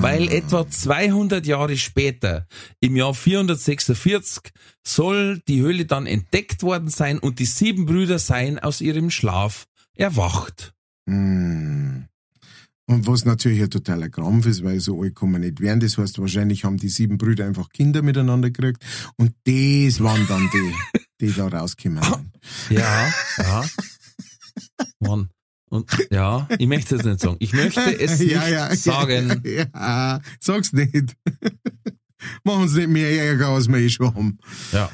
Weil etwa 200 Jahre später, im Jahr 446, soll die Höhle dann entdeckt worden sein und die sieben Brüder seien aus ihrem Schlaf erwacht. Hm. Und was natürlich ein totaler Krampf ist, weil so alt kann man nicht werden. Das heißt, wahrscheinlich haben die sieben Brüder einfach Kinder miteinander gekriegt. Und das waren dann die, die da rausgekommen sind. Ja, ja. Mann. Und ja, ich möchte es nicht sagen. Ich möchte es nicht sagen. Ja, sag's nicht. Machen Sie nicht mehr Ärger, als wir eh schon haben. Ja.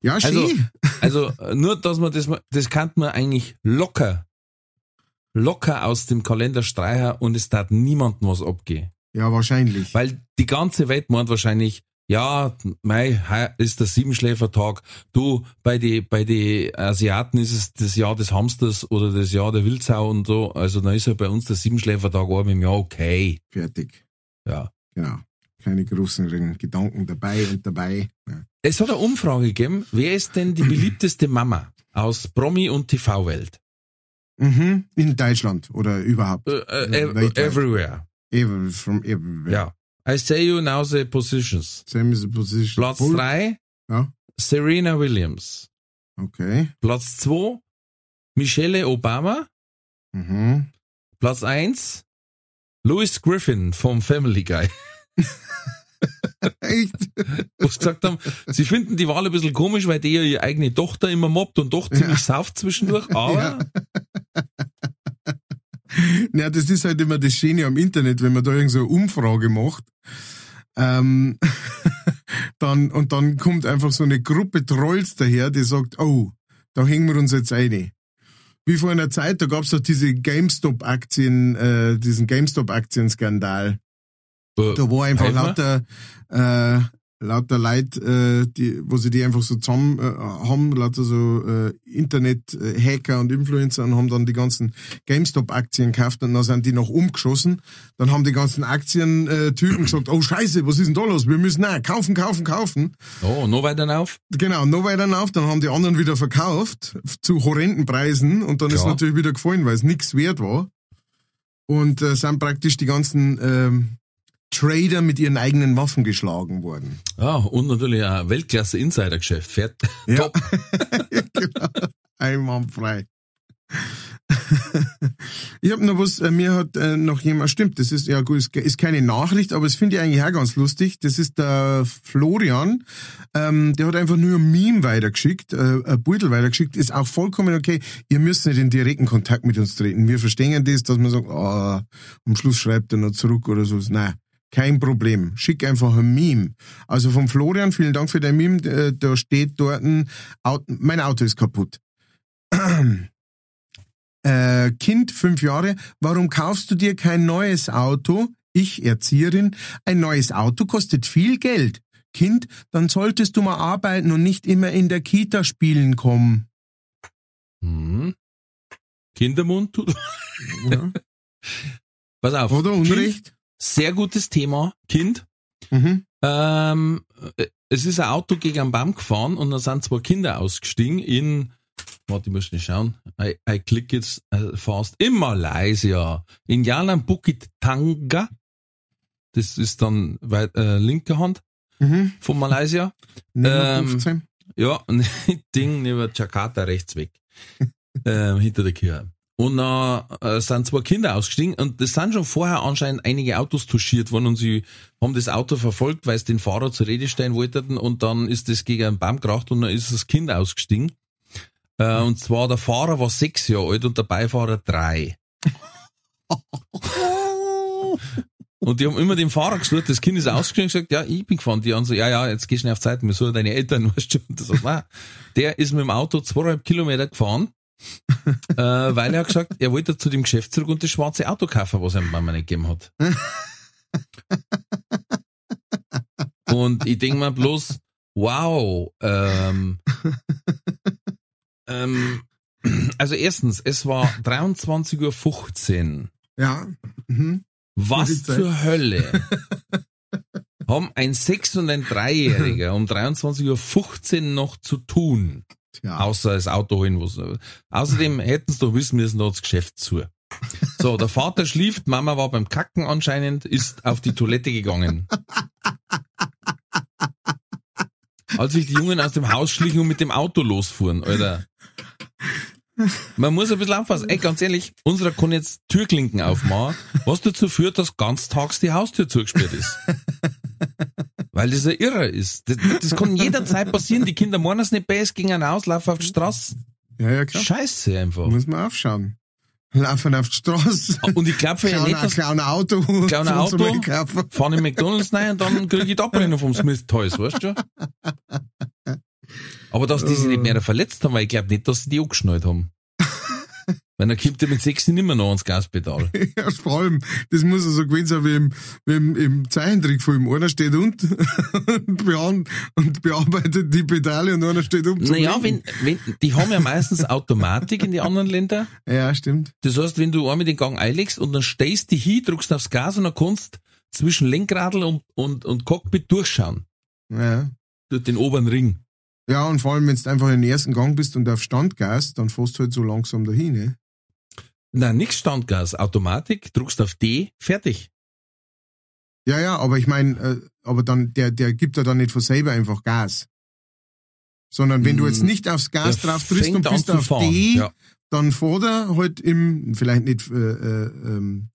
Ja, schön. Also, also nur, dass man das, das kann man eigentlich locker, locker aus dem Kalender streichen und es darf niemandem was abgehen. ja, wahrscheinlich. Weil die ganze Welt meint wahrscheinlich, ja, Mai ist der Siebenschläfertag. Du, bei die, bei die Asiaten ist es das Jahr des Hamsters oder das Jahr der Wildsau und so. Also dann ist ja bei uns der Siebenschläfertag einmal im Jahr okay. Fertig. Ja. Genau. Keine großen Gedanken dabei und dabei. Ja. Es hat eine Umfrage gegeben, wer ist denn die beliebteste Mama aus Promi- und TV-Welt? Mhm. In Deutschland oder überhaupt. Ev- Weltweit. everywhere. Ever, from everywhere. Ja. I say you now the positions. Same as a position. Platz Full- drei Ja. Serena Williams. Okay. Platz zwei Michelle Obama. Mhm. Platz eins Louis Griffin vom Family Guy. Echt? Sie gesagt haben, sie finden die Wahl ein bisschen komisch, weil der ja ihre eigene Tochter immer mobbt und doch ziemlich sauft zwischendurch, aber Ja, das ist halt immer das Schöne am Internet, wenn man da irgend so eine Umfrage macht. Ähm, dann, und dann kommt einfach so eine Gruppe Trolls daher, die sagt, oh, da hängen wir uns jetzt ein. Wie vor einer Zeit, da gab's doch diese GameStop-Aktien, äh, diesen GameStop-Aktienskandal. äh, Da war einfach lauter, äh, lauter Leute, äh, die, wo sie die einfach so zusammen äh, haben, lauter so äh, Internet-Hacker und Influencer und haben dann die ganzen GameStop-Aktien gekauft und dann sind die noch umgeschossen. Dann haben die ganzen Aktientypen gesagt, oh scheiße, was ist denn da los? Wir müssen nein, kaufen, kaufen, kaufen. oh, noch weiter auf. Genau, noch weiter auf, dann haben die anderen wieder verkauft zu horrenden Preisen und dann ist Klar. natürlich wieder gefallen, weil es nichts wert war. Und äh, sind praktisch die ganzen ähm, Trader mit ihren eigenen Waffen geschlagen worden. Ja, und natürlich ein Weltklasse-Insider-Geschäft. Fährt Ja. top. genau. Einwandfrei. ich habe noch was, äh, mir hat äh, noch jemand, stimmt, das ist ja gut, ist, ist keine Nachricht, aber das finde ich eigentlich auch ganz lustig. Das ist der Florian, ähm, der hat einfach nur ein Meme weitergeschickt, äh, ein Beutel weitergeschickt, ist auch vollkommen okay. Ihr müsst nicht in direkten Kontakt mit uns treten. Wir verstehen das, dass man sagt, ah, am Schluss schreibt er noch zurück oder so. Nein, kein Problem. Schick einfach ein Meme. Also vom Florian, vielen Dank für dein Meme. Äh, Da steht dort, ein Auto, mein Auto ist kaputt. Äh, kind, fünf Jahre, warum kaufst du dir kein neues Auto? Ich, Erzieherin, ein neues Auto kostet viel Geld. Kind, dann solltest du mal arbeiten und nicht immer in der Kita spielen kommen. Hm. Kindermund tut. Ja. Pass auf. Oder Kind, Unrecht? Sehr gutes Thema. Kind. Mhm. Ähm, äh, es ist ein Auto gegen einen Baum gefahren und da sind zwei Kinder ausgestiegen in, warte, ich muss nicht schauen, I, I click jetzt äh, fast, in Malaysia, in Jalan Bukit Tanga. Das ist dann weit, äh, linke Hand Mhm. von Malaysia. Ähm, 15. Ja, Ding neben Jakarta rechts weg. ähm, hinter der Kirche. Und dann äh, sind zwei Kinder ausgestiegen und das sind schon vorher anscheinend einige Autos touchiert worden und sie haben das Auto verfolgt, weil es den Fahrer zur Rede stellen wollten und dann ist das gegen einen Baum geracht und dann ist das Kind ausgestiegen. Äh, und zwar der Fahrer war sechs Jahre alt und der Beifahrer drei. Und die haben immer den Fahrer gesucht, das Kind ist ausgestiegen und gesagt, ja, ich bin gefahren. Die anderen so, ja, ja, jetzt geh schnell auf Zeit, wir suchen deine Eltern, weißt du. Und das nein. Der ist mit dem Auto zweieinhalb Kilometer gefahren, äh, weil er hat gesagt, er wollte zu dem Geschäft zurück und das schwarze Auto kaufen, was ihm Mama nicht gegeben hat. Und ich denke mir bloß, wow, ähm, ähm, also erstens, es war 23.15 Uhr. Ja. Mhm. Was zur Hölle? haben ein Sechs- und ein Dreijähriger um 23.15 Uhr noch zu tun? Ja. Außer das Auto holen. Was. Außerdem hätten sie doch wissen müssen, da das Geschäft zu. So, der Vater schläft, Mama war beim Kacken anscheinend, ist auf die Toilette gegangen. Als sich die Jungen aus dem Haus schlichen und mit dem Auto losfuhren, Alter. Man muss ein bisschen aufpassen. Ey, ganz ehrlich, unserer kann jetzt Türklinken aufmachen, was dazu führt, dass ganztags die Haustür zugesperrt ist. Weil das ein Irrer ist. Das, das kann jederzeit passieren. Die Kinder meinen es nicht besser, gehen aus, laufen auf die Straße. ja, ja, klar. Scheiße einfach. Muss man aufschauen. Laufen auf die Straße. Und ich glaube ja Klauen nicht, ein dass kleines Auto. So Auto? fahren in McDonalds rein und dann kriege ich die Ablehnung vom Smith Toys, weißt du? Aber dass die sich nicht mehr verletzt haben, weil ich glaube nicht, dass sie die angeschnallt haben. Weil dann kommt der mit sechs nicht mehr noch ans Gaspedal. Ja, vor allem, das muss ja so gewesen sein wie im, wie im, im Zeichentrickfilm. Einer steht und, bean und bearbeitet die Pedale und einer steht zum Naja, wenn, wenn, die haben ja meistens Automatik in die anderen Länder. Ja, stimmt. Das heißt, wenn du einmal den Gang einlegst und dann stehst du hin, drückst aufs Gas und dann kannst zwischen Lenkradl und, und, und Cockpit durchschauen. Ja. Durch den oberen Ring. Ja, und vor allem, wenn du einfach in den ersten Gang bist und auf Stand gehst, dann fährst du halt so langsam dahin, ne? Nein, nix Standgas, Automatik, drückst auf D, fertig. Ja, ja, aber ich meine, äh, aber dann, der, der gibt ja dann nicht von selber einfach Gas. Sondern wenn du jetzt Hm, nicht aufs Gas drauf drückst fängt und bist auf fahren, D, Ja. dann fährt er halt im, vielleicht nicht, äh, äh, ähm,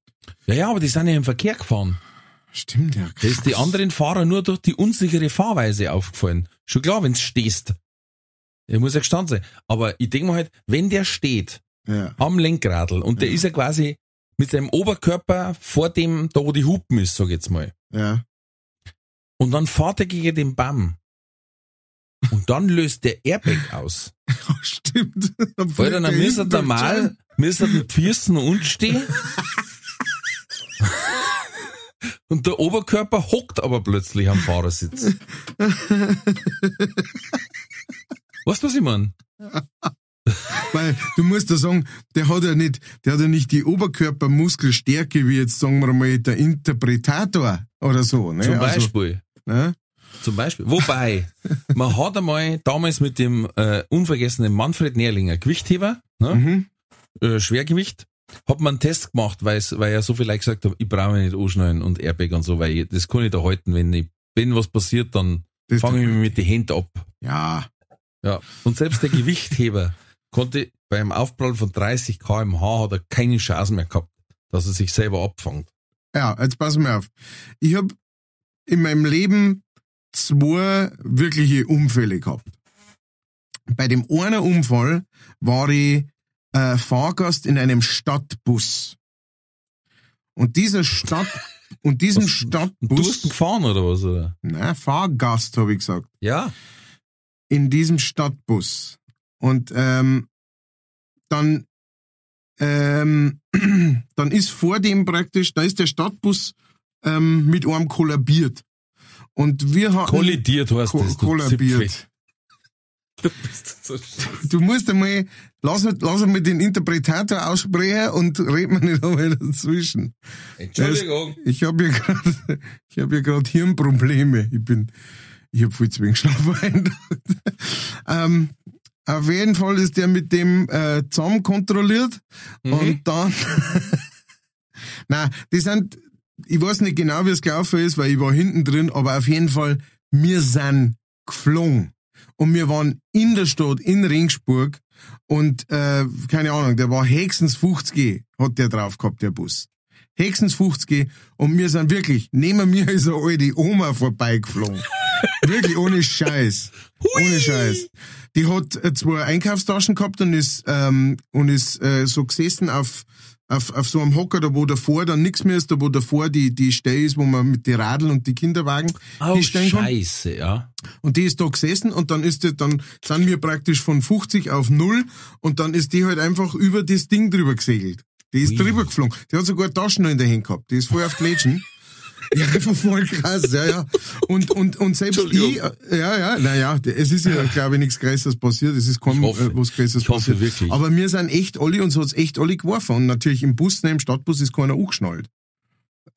ja, ja, aber die sind ja im Verkehr gefahren. stimmt, ja. Da ist die anderen Fahrer nur durch die unsichere Fahrweise aufgefallen. Schon klar, wenn's stehst. Er muss ja gestanden sein. Aber ich denke mir halt, wenn der steht Ja. am Lenkradl und der Ja. ist ja quasi mit seinem Oberkörper vor dem, da wo die Hupen ist, sag ich jetzt mal. Ja. Und dann fährt er gegen den Baum. Und dann löst der Airbag aus. Stimmt. Dann Weil dann müsste durch mal, müsste den Pfirsten unten stehen. Und der Oberkörper hockt aber plötzlich am Fahrersitz. weißt du, was ich mein? Weil du musst ja sagen, der hat ja nicht, der hat ja nicht die Oberkörpermuskelstärke wie jetzt sagen wir mal der Interpretator oder so. Ne? Zum Also, Beispiel. ne? Zum Beispiel. Wobei, man hat einmal damals mit dem äh, unvergessenen Manfred Nährlinger, Gewichtheber, ne? Mhm. äh, Schwergewicht, hat man einen Test gemacht, weil, ja so viele Leute gesagt haben, ich brauche mich nicht anschnallen und Airbag und so, weil ich, das kann ich da halten, wenn ich, wenn was passiert, dann fange ich mich mit den Händen ab. Ja, Ja. Und selbst der Gewichtheber konnte beim Aufprall von 30 kmh hat er keine Chance mehr gehabt, dass er sich selber abfangt. ja, jetzt pass mal auf. Ich habe in meinem Leben zwei wirkliche Unfälle gehabt. Bei dem einen Unfall war ich äh, Fahrgast in einem Stadtbus. Und dieser Stadt und diesem Was- Stadtbus, Du hast gefahren oder was? Oder? na, Fahrgast habe ich gesagt. Ja. in diesem Stadtbus. Und ähm, dann, ähm, dann ist vor dem praktisch, da ist der Stadtbus ähm, mit einem kollabiert. Und wir haben Kollidiert heißt ko das. kollabiert. Du bist so. Du musst einmal, lass, lass einmal den Interpretator aussprechen und red mir nicht einmal dazwischen. Entschuldigung. Ich habe hier gerade, ich habe hier gerade Hirnprobleme. Ich bin, ich habe viel zu wenig Schlaf ähm, auf jeden Fall ist der mit dem äh, zusammen kontrolliert Mhm. und dann, na, die sind, ich weiß nicht genau, wie es gelaufen ist, weil ich war hinten drin, aber auf jeden Fall, wir sind geflogen. und wir waren in der Stadt, in Ringsburg und äh, keine Ahnung, der war höchstens 50 hat der drauf gehabt, der Bus. Höchstens 50 und wir sind wirklich, neben mir ist eine alte Oma vorbeigeflogen. Wirklich ohne Scheiß. Ohne Scheiß. Die hat äh, zwei Einkaufstaschen gehabt und ist, ähm, und ist äh, so gesessen auf, auf, auf so einem Hocker, da wo davor dann nichts mehr ist, da wo davor die, die Stelle ist, wo man mit den Radeln und die Kinderwagen Oh, die stellen kann. scheiße, ja. Und die ist da gesessen und dann ist die, dann sind wir praktisch von 50 auf null und dann ist die halt einfach über das Ding drüber gesegelt. Die ist Ui. drüber geflogen. Die hat sogar Taschen noch in der Hand gehabt. Die ist voll auf die Lädchen. Ja, einfach voll krass, ja, ja. Und, und, und selbst ich, ja, ja, naja, es ist ja, glaube ich, nichts Größeres passiert. Es ist kaum hoffe. was Größeres passiert. wirklich. Aber wir sind echt alle, uns hat's echt alle geworfen. Und natürlich im Bus, ne, im Stadtbus ist keiner angeschnallt.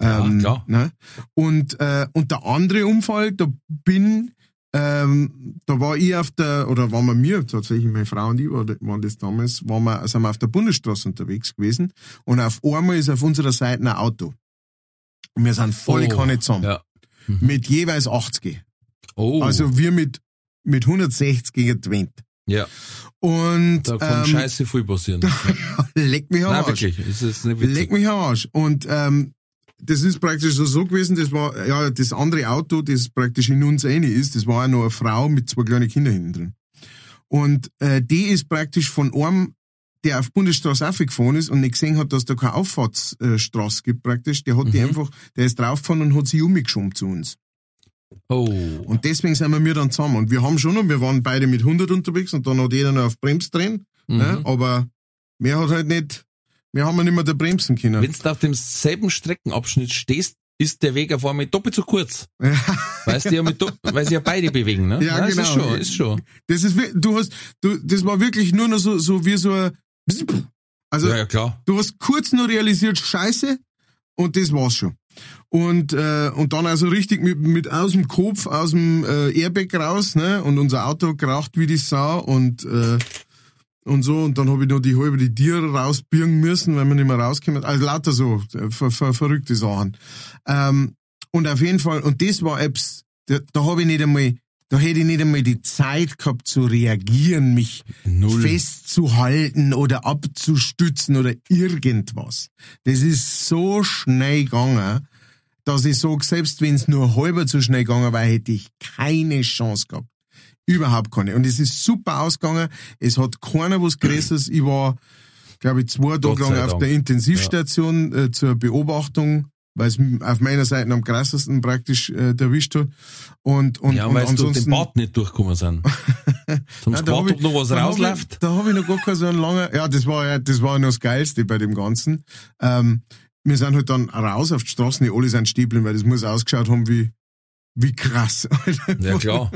Ja, klar. Ne? Und, äh, und der andere Unfall, da bin, ähm, da war ich auf der, oder waren wir mir, tatsächlich meine Frau und ich war, waren das damals, waren wir, sind wir auf der Bundesstraße unterwegs gewesen und auf einmal ist auf unserer Seite ein Auto. Und wir sind volle Oh, Kanne zusammen. Ja. Mit jeweils 80. Oh, Also wir mit, mit 160 gegen Twent. ja, Und, da kann ähm, scheiße viel passieren. leck mich am Nein, Arsch. wirklich, nicht witzig. Leck mich am Arsch. Und ähm, das ist praktisch so, so gewesen, das war, ja, das andere Auto, das praktisch in uns eine ist, das war auch noch eine Frau mit zwei kleinen Kindern hinten drin. Und äh, die ist praktisch von einem, der auf Bundesstraße aufgefahren ist und nicht gesehen hat, dass da keine Auffahrtsstraße gibt praktisch, der hat die Mhm. einfach, der ist draufgefahren und hat sie umgeschoben zu uns. Oh, Und deswegen sind wir dann zusammen. Und wir haben schon noch, wir waren beide mit 100 unterwegs und dann hat jeder noch auf Brems drin, mhm. ne? aber mehr hat halt nicht, wir haben ja nicht mehr da bremsen können. wenn du auf demselben Streckenabschnitt stehst, ist der Weg auf einmal doppelt so kurz. Weil sie ja, mit, weil sie ja beide bewegen, ne? Ja, Nein, genau. Ist schon, ist schon. Das ist, wir- du hast, du, das war wirklich nur noch so, so wie so ein, also, Ja, ja, klar. du hast kurz nur realisiert, scheiße, und das war's schon. Und, äh, und dann also richtig mit, mit aus dem Kopf, aus dem äh, Airbag raus, ne, und unser Auto geraucht wie die Sau und, äh, und so, und dann habe ich noch die halbe die Tiere rausbirgen müssen, weil wir nicht mehr rauskommen. Also lauter so, äh, ver, ver, verrückte Sachen. Ähm, und auf jeden Fall, und das war Apps, da, da habe ich nicht einmal, da hätte ich nicht einmal die Zeit gehabt zu reagieren, mich Null. festzuhalten oder abzustützen oder irgendwas. Das ist so schnell gegangen, dass ich sage, selbst wenn es nur halber zu schnell gegangen wäre, hätte ich keine Chance gehabt. Überhaupt keine. Und es ist super ausgegangen. Es hat keiner was Größeres. Ich war, glaube ich, zwei Tage lang auf Dank. der Intensivstation äh, zur Beobachtung, weil es auf meiner Seite am krassesten praktisch äh, erwischt hat. Und, und, ja, und weil sie durch den. Bad nicht durchgekommen sind. Zum Nein, da hab Squat, ich- ob noch was da hab rausläuft. Ich, da habe ich noch gar keinen so einen langen, ja, das war ja, das war ja noch das Geilste bei dem Ganzen. Ähm, wir sind halt dann raus auf die Straßen, die alle sind stehen weil das muss ausgeschaut haben wie, wie krass. Alter. Ja, klar.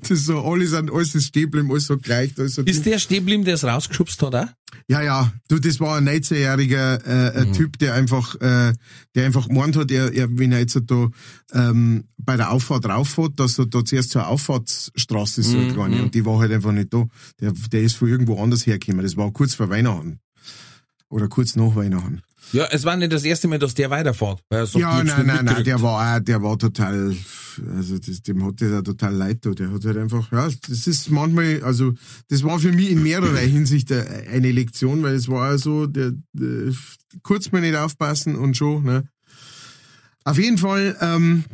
Das ist so, alle sind, alles ist stehen geblieben, alles so gleich, ist so Ist der stehen geblieben, der es rausgeschubst hat, auch? ja, ja, du, das war ein 19-jähriger äh, ein Mhm. Typ, der einfach, äh, der einfach gemeint hat, er, er, wenn er jetzt da ähm, bei der Auffahrt rauffährt, dass er da zuerst zur Auffahrtsstraße ist, so Mhm, kleine, mhm. und die war halt einfach nicht da. Der, der ist von irgendwo anders hergekommen. Das war kurz vor Weihnachten. Oder kurz nach Weihnachten. Ja, es war nicht das erste Mal, dass der weiterfährt. Er ja, nein, nein, nein, der war der war total, also das, dem hat auch total leid da. Der hat halt einfach, ja, das ist manchmal, also das war für mich in mehrerer Hinsicht eine Lektion, weil es war also, der, der kurz mal nicht aufpassen und schon, ne. Auf jeden Fall, ähm,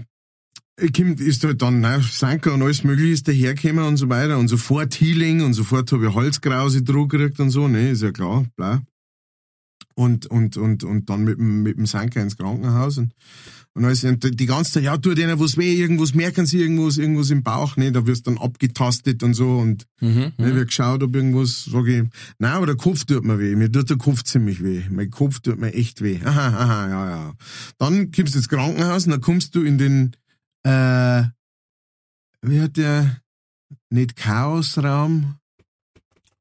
kommt, ist halt dann, ne, Sanka und alles mögliche ist dahergekommen und so weiter und sofort Healing und sofort habe ich Halskrause drauf gekriegt und so, ne, ist ja klar, bla. Und, und, und, und dann mit dem, mit dem Sanka ins Krankenhaus und, und alles, und die ganze Zeit, ja, tut denen was weh, irgendwas merken sie, irgendwas, irgendwas im Bauch, ne, da wirst dann abgetastet und so und, Mhm, Ne, wird geschaut, ob irgendwas, sag ich, nein, aber der Kopf tut mir weh. Mir tut der Kopf ziemlich weh. Mein Kopf tut mir echt weh. Aha, aha, ja, ja. Dann kommst du ins Krankenhaus und dann kommst du in den, äh, wie hat der, nicht Chaosraum,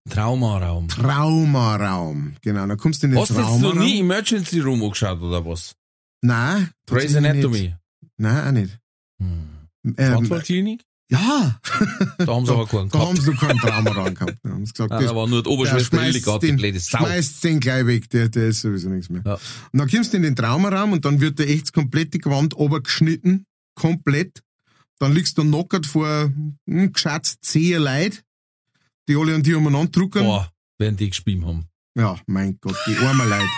Traumaraum. Traumaraum. Genau, dann kommst du in den Hast du jetzt noch Traumaraum. nie Emergency Room angeschaut, oder was? Nein. Grey's Anatomy. Nicht. Nein, auch nicht. Hm. Ähm, ja, Da haben sie aber keinen da haben gehabt. sie noch keinen Traumaraum gehabt. Da haben sie gesagt, Nein, das da war nur die Oberschwester schmeißt Hildegard, die den- blöde Sau. Schmeißt den gleich weg, der, der ist sowieso nichts mehr. Ja. Und dann kommst du in den Traumaraum und dann wird da echt das komplette Gewand obergeschnitten. Komplett. dann liegst du knockert vor hm, geschätzt zehn Leute, die alle an dir umeinander drucken. Boah, werden die gespielt haben. Ja, mein Gott, die armen Leute.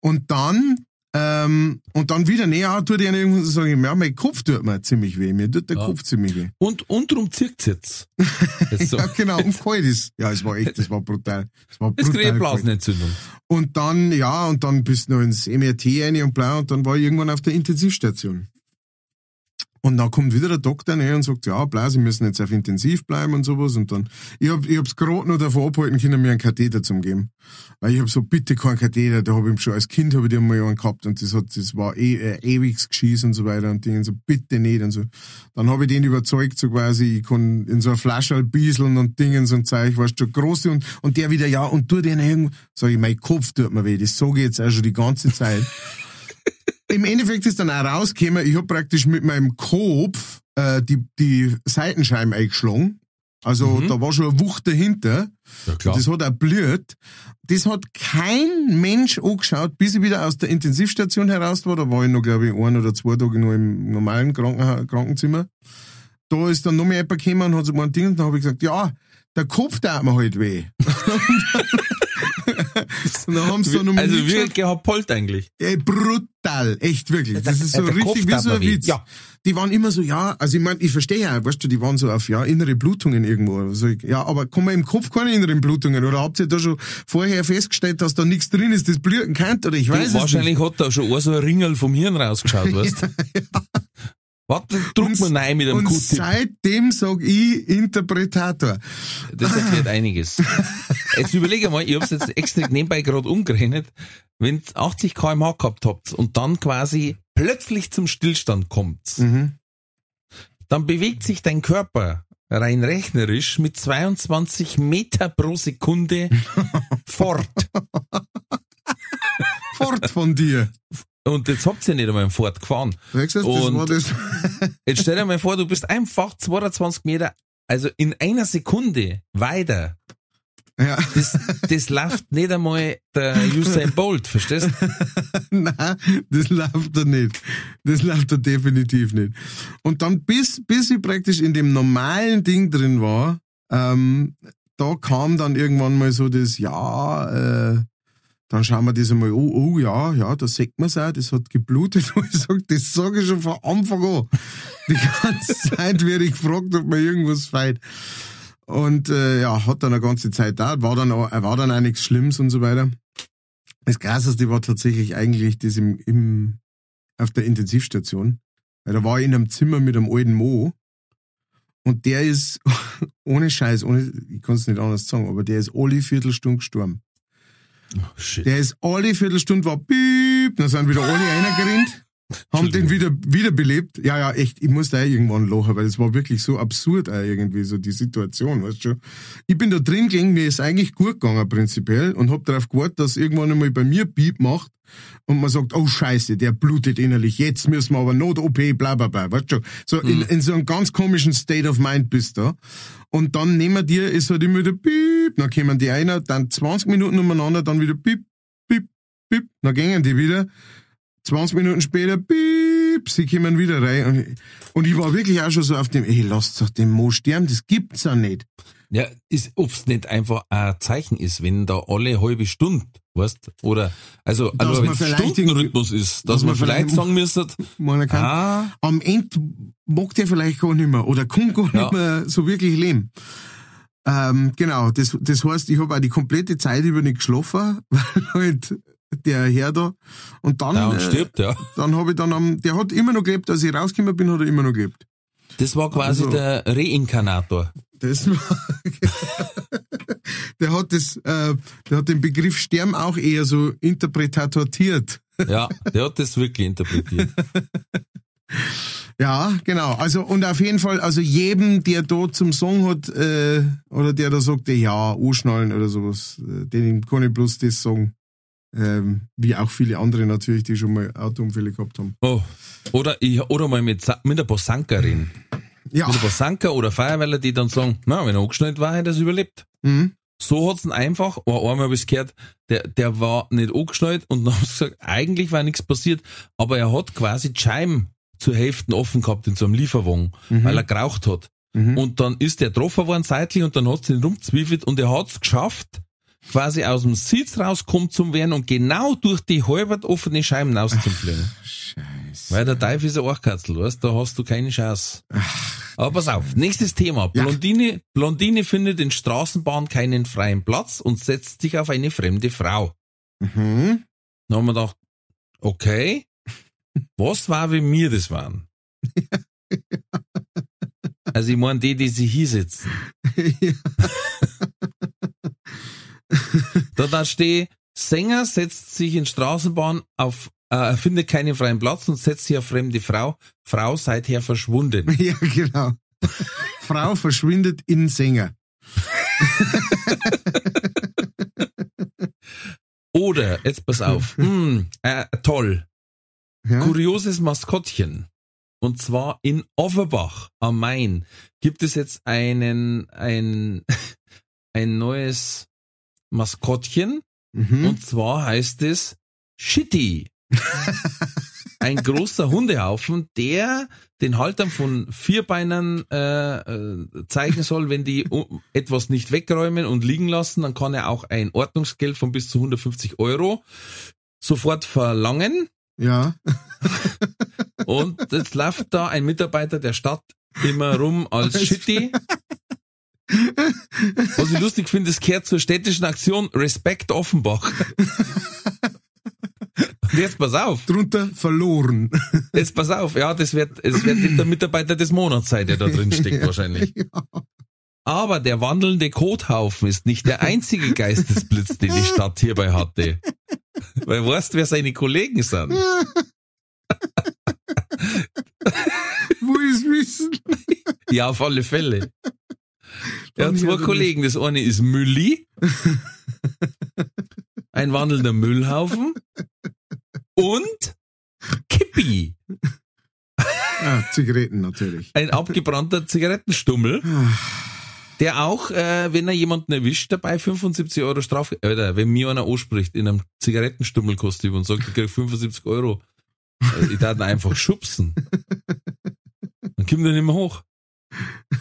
Und dann, ähm, und dann wieder näher tut ich irgendwo sagen, ja, mein Kopf tut mir ziemlich weh, mir tut der Ja. Kopf ziemlich weh. Und, und drum zirkt's jetzt. jetzt so. Ja, genau, und kalt ist. Ja, es war echt, das war brutal. Es war ich brutal kalt. Blasenentzündung. Und dann, ja, und dann bist du noch ins MRT rein und bla, und dann war ich irgendwann auf der Intensivstation. Und dann kommt wieder der Doktor rein und sagt, ja, bla, Sie müssen jetzt auf Intensiv bleiben und sowas. Und dann, ich hab, ich hab's gerade noch davor abhalten können, mir einen Katheter zu geben. Weil ich hab so, bitte keinen Katheter, da hab ich schon als Kind hab ich den mal einen gehabt und das hat, das war eh, äh, ewiges Geschieß und so weiter und Dinge, so, bitte nicht und so. Dann hab ich den überzeugt, so quasi, ich kann in so einer Flasche bieseln und Dingens und Zeug, weißt du, große und, und der wieder, ja, und tu den irgendwo, sag ich, mein Kopf tut mir weh, das sage ich jetzt auch schon die ganze Zeit. Im Endeffekt ist dann auch rausgekommen, ich hab praktisch mit meinem Kopf äh, die, die Seitenscheiben eingeschlagen. Also da war schon eine Wucht dahinter. Ja, klar. Das hat auch blüht. Das hat kein Mensch angeschaut, bis ich wieder aus der Intensivstation heraus war. Da war ich noch, glaube ich, ein oder zwei Tage nur im normalen Krankenha Krankenzimmer. Da ist dann noch mehr jemand gekommen und hat so ein Ding und dann habe ich gesagt, ja, der Kopf tat mir halt weh. und dann haben sie dann Also wie Gerhard eigentlich. Ey, brutal, echt wirklich. Das ist so der Kopf richtig wie so ein. Witz. Ja. Die waren immer so, ja, also ich meine, ich verstehe ja, weißt du, die waren so auf, ja, innere Blutungen irgendwo. Also ja, aber kommen im Kopf keine inneren Blutungen? Oder habt ihr da schon vorher festgestellt, dass da nichts drin ist, das blüten kann? Oder ich weiß es Wahrscheinlich hat da schon auch so ein Ringel vom Hirn rausgeschaut, weißt du? Warte, druck mal rein mit einem Und Q-Tip. seitdem sag ich Interpretator. Das erklärt einiges. Jetzt überlege mal, ich hab's jetzt extra nebenbei gerade umgerechnet, wenn ihr 80 kmh gehabt habt und dann quasi plötzlich zum Stillstand kommt, Mhm. dann bewegt sich dein Körper rein rechnerisch mit 22 Meter pro Sekunde fort. Fort von dir. Und jetzt habt ihr nicht einmal Fort gefahren. Sagst du, das war das. Jetzt stell dir mal vor, du bist einfach 22 Meter, also in einer Sekunde weiter. ja. Das, das läuft nicht einmal der Usain Bolt, verstehst du? Nein, das läuft da nicht. Das läuft da definitiv nicht. Und dann bis, bis ich praktisch in dem normalen Ding drin war, ähm, da kam dann irgendwann mal so das, ja, äh, dann schauen wir das einmal, oh, oh, ja, ja, da sieht man's auch, das hat geblutet. Und ich sag, das sage ich schon von Anfang an. Die ganze Zeit werde ich gefragt, ob mir irgendwas fehlt. Und äh, ja, hat dann eine ganze Zeit da, war dann auch, war dann auch nichts Schlimmes und so weiter. Das Krasseste war tatsächlich eigentlich das im, im, auf der Intensivstation. Weil da war ich in einem Zimmer mit einem alten Mo. Und der ist, ohne Scheiß, ohne, ich kann es nicht anders sagen, aber der ist alle Viertelstunde gestorben. Shit. Der ist alle Viertelstunde war piep, dann sind wieder alle reingerannt, haben den wieder, wiederbelebt. Ja, ja, echt, ich musste auch irgendwann lachen, weil es war wirklich so absurd auch irgendwie, so die Situation, weißt du. Ich bin da drin gegangen, mir ist eigentlich gut gegangen prinzipiell und hab darauf gewartet, dass irgendwann einmal bei mir piep macht und man sagt, oh scheiße, der blutet innerlich, jetzt müssen wir aber Not-OP, bla bla bla, weißt du. So in, in so einem ganz komischen State of Mind bist du. Und dann nehmen dir, ist halt immer wieder piep, dann kommen die einer, dann 20 Minuten umeinander, dann wieder piep, piep, piep, dann gehen die wieder. 20 Minuten später, piep, sie kommen wieder rein. Und ich, und ich war wirklich auch schon so auf dem, ey, lasst doch den Mo sterben, das gibt's ja nicht. Ja, ist, ob's nicht einfach ein Zeichen ist, wenn da alle halbe Stunde, weißt, oder, also, Dass also wenn es Stundenrhythmus ist, dass, dass man man vielleicht sagen müsste, ah, am Ende mag der vielleicht gar nicht mehr oder kann gar nicht Ja. mehr so wirklich leben. Ähm, genau, das, das heißt, ich habe auch die komplette Zeit über nicht geschlafen, weil halt der Herr da und dann, ja, und äh, stirbt, ja. dann habe ich dann am, der hat immer noch gelebt, als ich rausgekommen bin, hat er immer noch gelebt. Das war quasi Also- der Reinkarnator. Das war, der hat das, äh, der hat den Begriff Sterben auch eher so interpretatortiert. Ja, der hat das wirklich interpretiert. Ja, genau. Also und auf jeden Fall, also jedem, der da zum Song hat äh, oder der da sagt, ja, anschnallen oder sowas, äh, den kann ich bloß das sagen. Ähm, wie auch viele andere natürlich, die schon mal Autounfälle gehabt haben. Oh. Oder, ich, oder mal mit, mit ein paar Sanker reden. Ja. Mit ein paar Sanker oder Feuerwehrler, die dann sagen, na, wenn er angeschnallt war, hätte er es überlebt. Mhm. So hat's ihn einfach, oh, einmal habe ich gehört, der, der war nicht angeschnallt und dann haben sie gesagt, eigentlich war nichts passiert, aber er hat quasi die Scheiben zur Hälfte offen gehabt in so einem Lieferwagen, weil er geraucht hat. Und dann ist der getroffen worden seitlich und dann hat sie ihn rumzwiefelt und er hat's geschafft, quasi aus dem Sitz rauskommen zu werden und genau durch die halbert offene Scheiben rauszufliegen. Scheiße. Weil der Teufel ist ein Archkatzel, weißt, da hast du keine Chance. Aber pass auf, nächstes Thema. Ja. Blondine, Blondine findet in Straßenbahn keinen freien Platz und setzt sich auf eine fremde Frau. Mhm. Dann haben wir gedacht, okay, was war, wenn wir das waren? Also ich meine die, die sich hier sitzen. ja. Da da steht, Sänger setzt sich in Straßenbahn auf, äh, findet keinen freien Platz und setzt auf fremde Frau. Frau seither verschwunden. ja, genau. Frau verschwindet in Sänger. Oder, jetzt pass auf, hm, äh, toll, Ja? kurioses Maskottchen. Und zwar in Offenbach am Main gibt es jetzt einen, ein, ein neues Maskottchen. Mhm. Und zwar heißt es Shitty. Ein großer Hundehaufen, der den Haltern von Vierbeinern äh, äh, zeigen soll, wenn die etwas nicht wegräumen und liegen lassen, dann kann er auch ein Ordnungsgeld von bis zu 150 Euro sofort verlangen. ja. Und jetzt läuft da ein Mitarbeiter der Stadt immer rum als Shitty. Was ich lustig finde, es gehört zur städtischen Aktion Respekt Offenbach. Und jetzt pass auf, Drunter verloren. jetzt pass auf, ja, das wird, es wird der Mitarbeiter des Monats sein, der da drin steckt wahrscheinlich. Aber der wandelnde Kothaufen ist nicht der einzige Geistesblitz, den die Stadt hierbei hatte. Weil weißt, wer seine Kollegen sind? Wo ist Wissen? Ja, auf alle Fälle. Er hat zwei Kollegen. Das eine ist Mülli, ein wandelnder Müllhaufen und Kippi, Ah, Zigaretten natürlich. ein abgebrannter Zigarettenstummel, Ah, der auch, äh, wenn er jemanden erwischt, dabei 75 Euro Strafe, oder wenn mir einer anspricht in einem Zigarettenstummelkostüm und sagt, ich krieg 75 Euro, äh, ich darf ihn einfach schubsen. Dann kommt er nicht mehr hoch.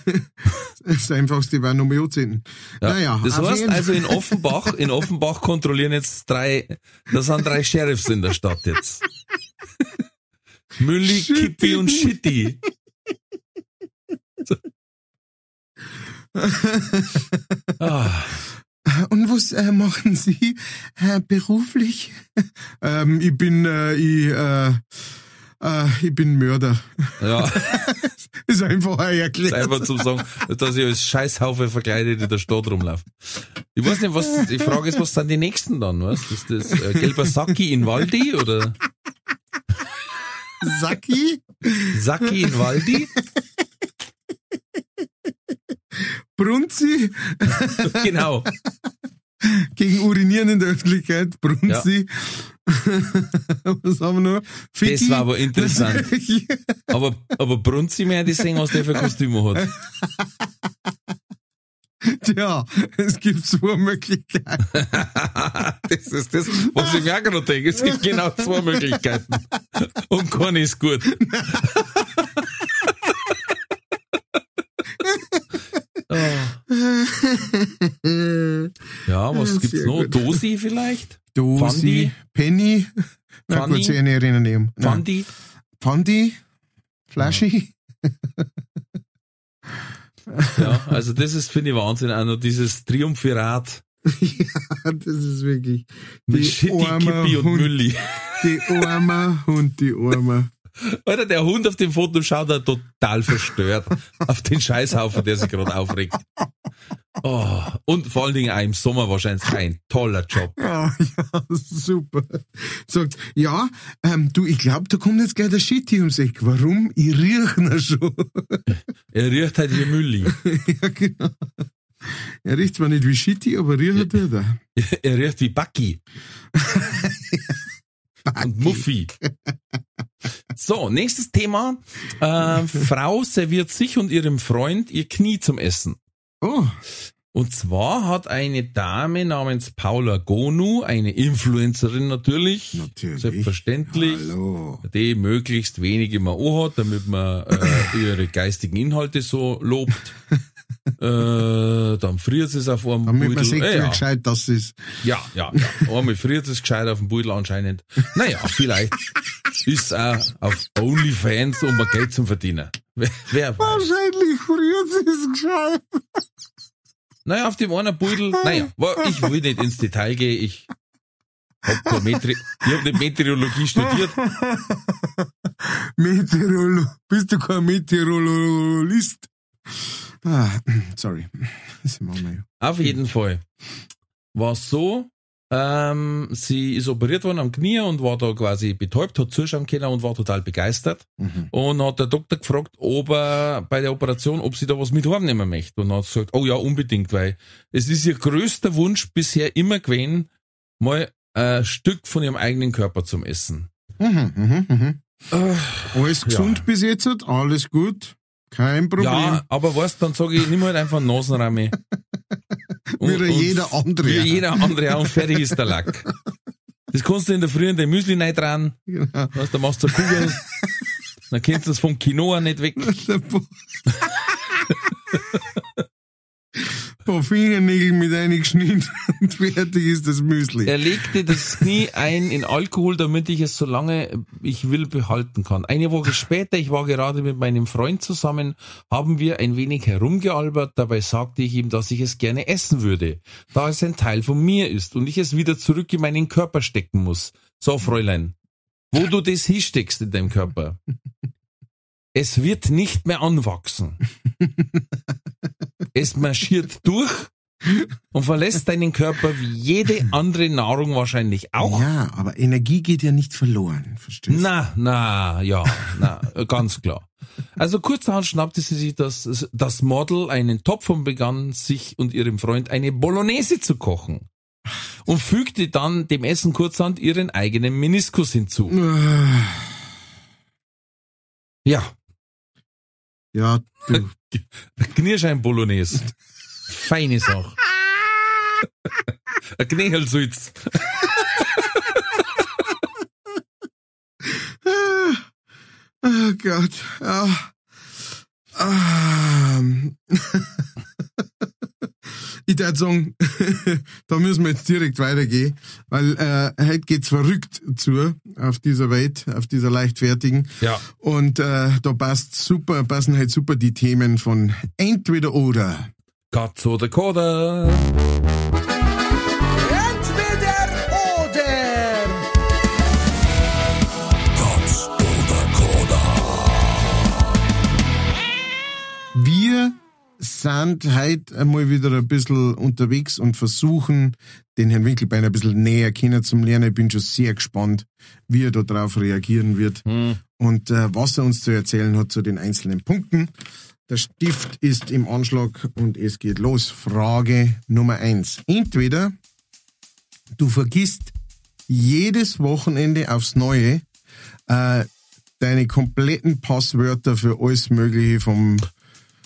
Das einfachste war Nummer 10. Ja, Naja, das heißt also in Offenbach, in Offenbach kontrollieren jetzt drei, da sind drei Sheriffs in der Stadt jetzt. Mülli, Shitty. Kippi und Shitty. Ah, Und was äh, machen Sie äh, beruflich? ähm, ich bin, äh, ich, äh, ich bin Mörder. ja, Ist einfach ist erklärt. einfach zum sagen, dass ich als Scheißhaufe verkleidet in der Stadt rumlaufe. Ich weiß nicht, was, die Frage ist, was sind die nächsten dann, du? Ist das äh, gelber Sacki in Waldi oder Saki, Sacki in Waldi? Brunzi, Genau. gegen Urinieren in der Öffentlichkeit, Brunzi. was haben wir noch? Ficky. Das war aber interessant. Aber, aber Brunzi mehr die sehen, was der für Kostüme hat. Tja, es gibt zwei Möglichkeiten. das ist das, was ich mir auch gerade denke. Es gibt genau zwei Möglichkeiten. Und keine ist gut. Ja, was Ja, gibt's noch? gut. Dosi vielleicht? Dosi. Penny. Na gut, sie erinnern nehmen. Pfandi? Pfandi, Flaschi. Ja, also das ist, finde ich, Wahnsinn. Auch noch dieses Triumphirat ja, das ist wirklich mit Die Shitty, arme Kippi und Hund. Mülli. die Arme und die Arme. Alter, der Hund auf dem Foto schaut da total verstört auf den Scheißhaufen, der sich gerade aufregt. Oh, und vor allen Dingen auch im Sommer wahrscheinlich ein toller Job. Ja, ja, super. Sagt, ja, ähm, du, ich glaube, da kommt jetzt gleich der Shitty ums Eck. Warum? Ich riech ihn schon. Er riecht halt wie Mülli. ja, genau. Er riecht zwar nicht wie Shitty, aber riecht er da. Er riecht wie Bucky. Und Muffy. So, nächstes Thema. Äh, Frau serviert sich und ihrem Freund ihr Knie zum Essen. Oh, Und zwar hat eine Dame namens Paula Gonu, eine Influencerin natürlich, Natürlich. selbstverständlich, Hallo. die möglichst wenig immer hat, damit man äh, ihre geistigen Inhalte so lobt. äh, dann friert es auf einem Damit man Pudel. sieht, Äh, wie ja. gescheit das ist. Ja, ja, ja. Einmal friert es gescheit auf dem Pudel anscheinend. Naja, vielleicht ist es auch auf OnlyFans, um mal Geld zu verdienen. Wer, wer. Wahrscheinlich friert es gescheit. Naja, auf dem einen Pudel, naja, ich will nicht ins Detail gehen, ich hab, Metri ich hab nicht Meteorologie studiert. Meteorolo bist du kein Meteorologist? Ah, sorry. Ja. Auf jeden Fall war es so, ähm, sie ist operiert worden am Knie und war da quasi betäubt, hat zuschauen können und war total begeistert. Mhm. Und hat der Doktor gefragt, ob er bei der Operation, ob sie da was mit heimnehmen möchte. Und hat gesagt, oh ja, unbedingt, weil es ist ihr größter Wunsch bisher immer gewesen, mal ein Stück von ihrem eigenen Körper zum Essen. Mhm, mhm, mhm. Äh, Alles gesund bis jetzt, alles gut, kein Problem. Ja, aber weißt, dann sage ich, nimm halt einfach einen Nasenrahmen. Wie jeder andere. Wie jeder andere und fertig ist der Lack. Das kannst du in der Früh in dein Müsli rein dran, Genau. weißt, dann machst du Kugel, dann kennst du das vom Quinoa nicht weg. Paar Fingernägel mit eingeschnitten und fertig ist das Müsli. Er legte das Knie ein in Alkohol, damit ich es so lange ich will behalten kann. Eine Woche später, ich war gerade mit meinem Freund zusammen, haben wir ein wenig herumgealbert. Dabei sagte ich ihm, dass ich es gerne essen würde, da es ein Teil von mir ist und ich es wieder zurück in meinen Körper stecken muss. So, Fräulein, wo du das hinsteckst in deinem Körper, es wird nicht mehr anwachsen. Es marschiert durch und verlässt deinen Körper wie jede andere Nahrung wahrscheinlich auch. Ja, aber Energie geht ja nicht verloren, verstehst du? Na, na, ja, na, ganz klar. Also kurzerhand schnappte sie sich das, das Model einen Topf und begann sich und ihrem Freund eine Bolognese zu kochen. Und fügte dann dem Essen kurzerhand ihren eigenen Meniskus hinzu. Ja, Ja, du. Knirschein Bolognese. Feine Sache. Ein Knähelsulz. Oh Gott. Ah. Ah. Ich würde sagen, da müssen wir jetzt direkt weitergehen, weil äh, heute geht's verrückt zu auf dieser Welt, auf dieser leichtfertigen. Ja. Und äh, da passt super, passen halt super die Themen von Entweder oder. Katz oder Koda. Sind heute einmal wieder ein bisschen unterwegs und versuchen, den Herrn Winkelbein ein bisschen näher kennenzulernen. Ich bin schon sehr gespannt, wie er da drauf reagieren wird und äh, was er uns zu erzählen hat zu den einzelnen Punkten. Der Stift ist im Anschlag und es geht los. Frage Nummer eins. Entweder du vergisst jedes Wochenende aufs Neue äh, deine kompletten Passwörter für alles Mögliche vom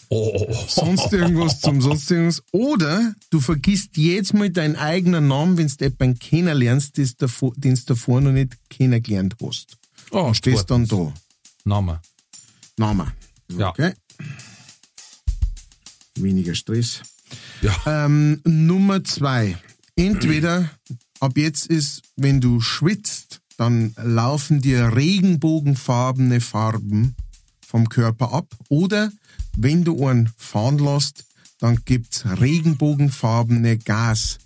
Oh. sonst irgendwas zum sonst irgendwas. Oder du vergisst jetzt mal deinen eigenen Namen, wenn du jemanden kennenlernst, den du davor noch nicht kennengelernt hast. Oh, Und stehst dann da. Name. Name. Ja. Okay. Weniger Stress. Ja. Ähm, Nummer zwei. Entweder ab jetzt ist, wenn du schwitzt, dann laufen dir regenbogenfarbene Farben vom Körper ab. Oder wenn du einen fahren lässt, dann gibt's regenbogenfarbene Gas,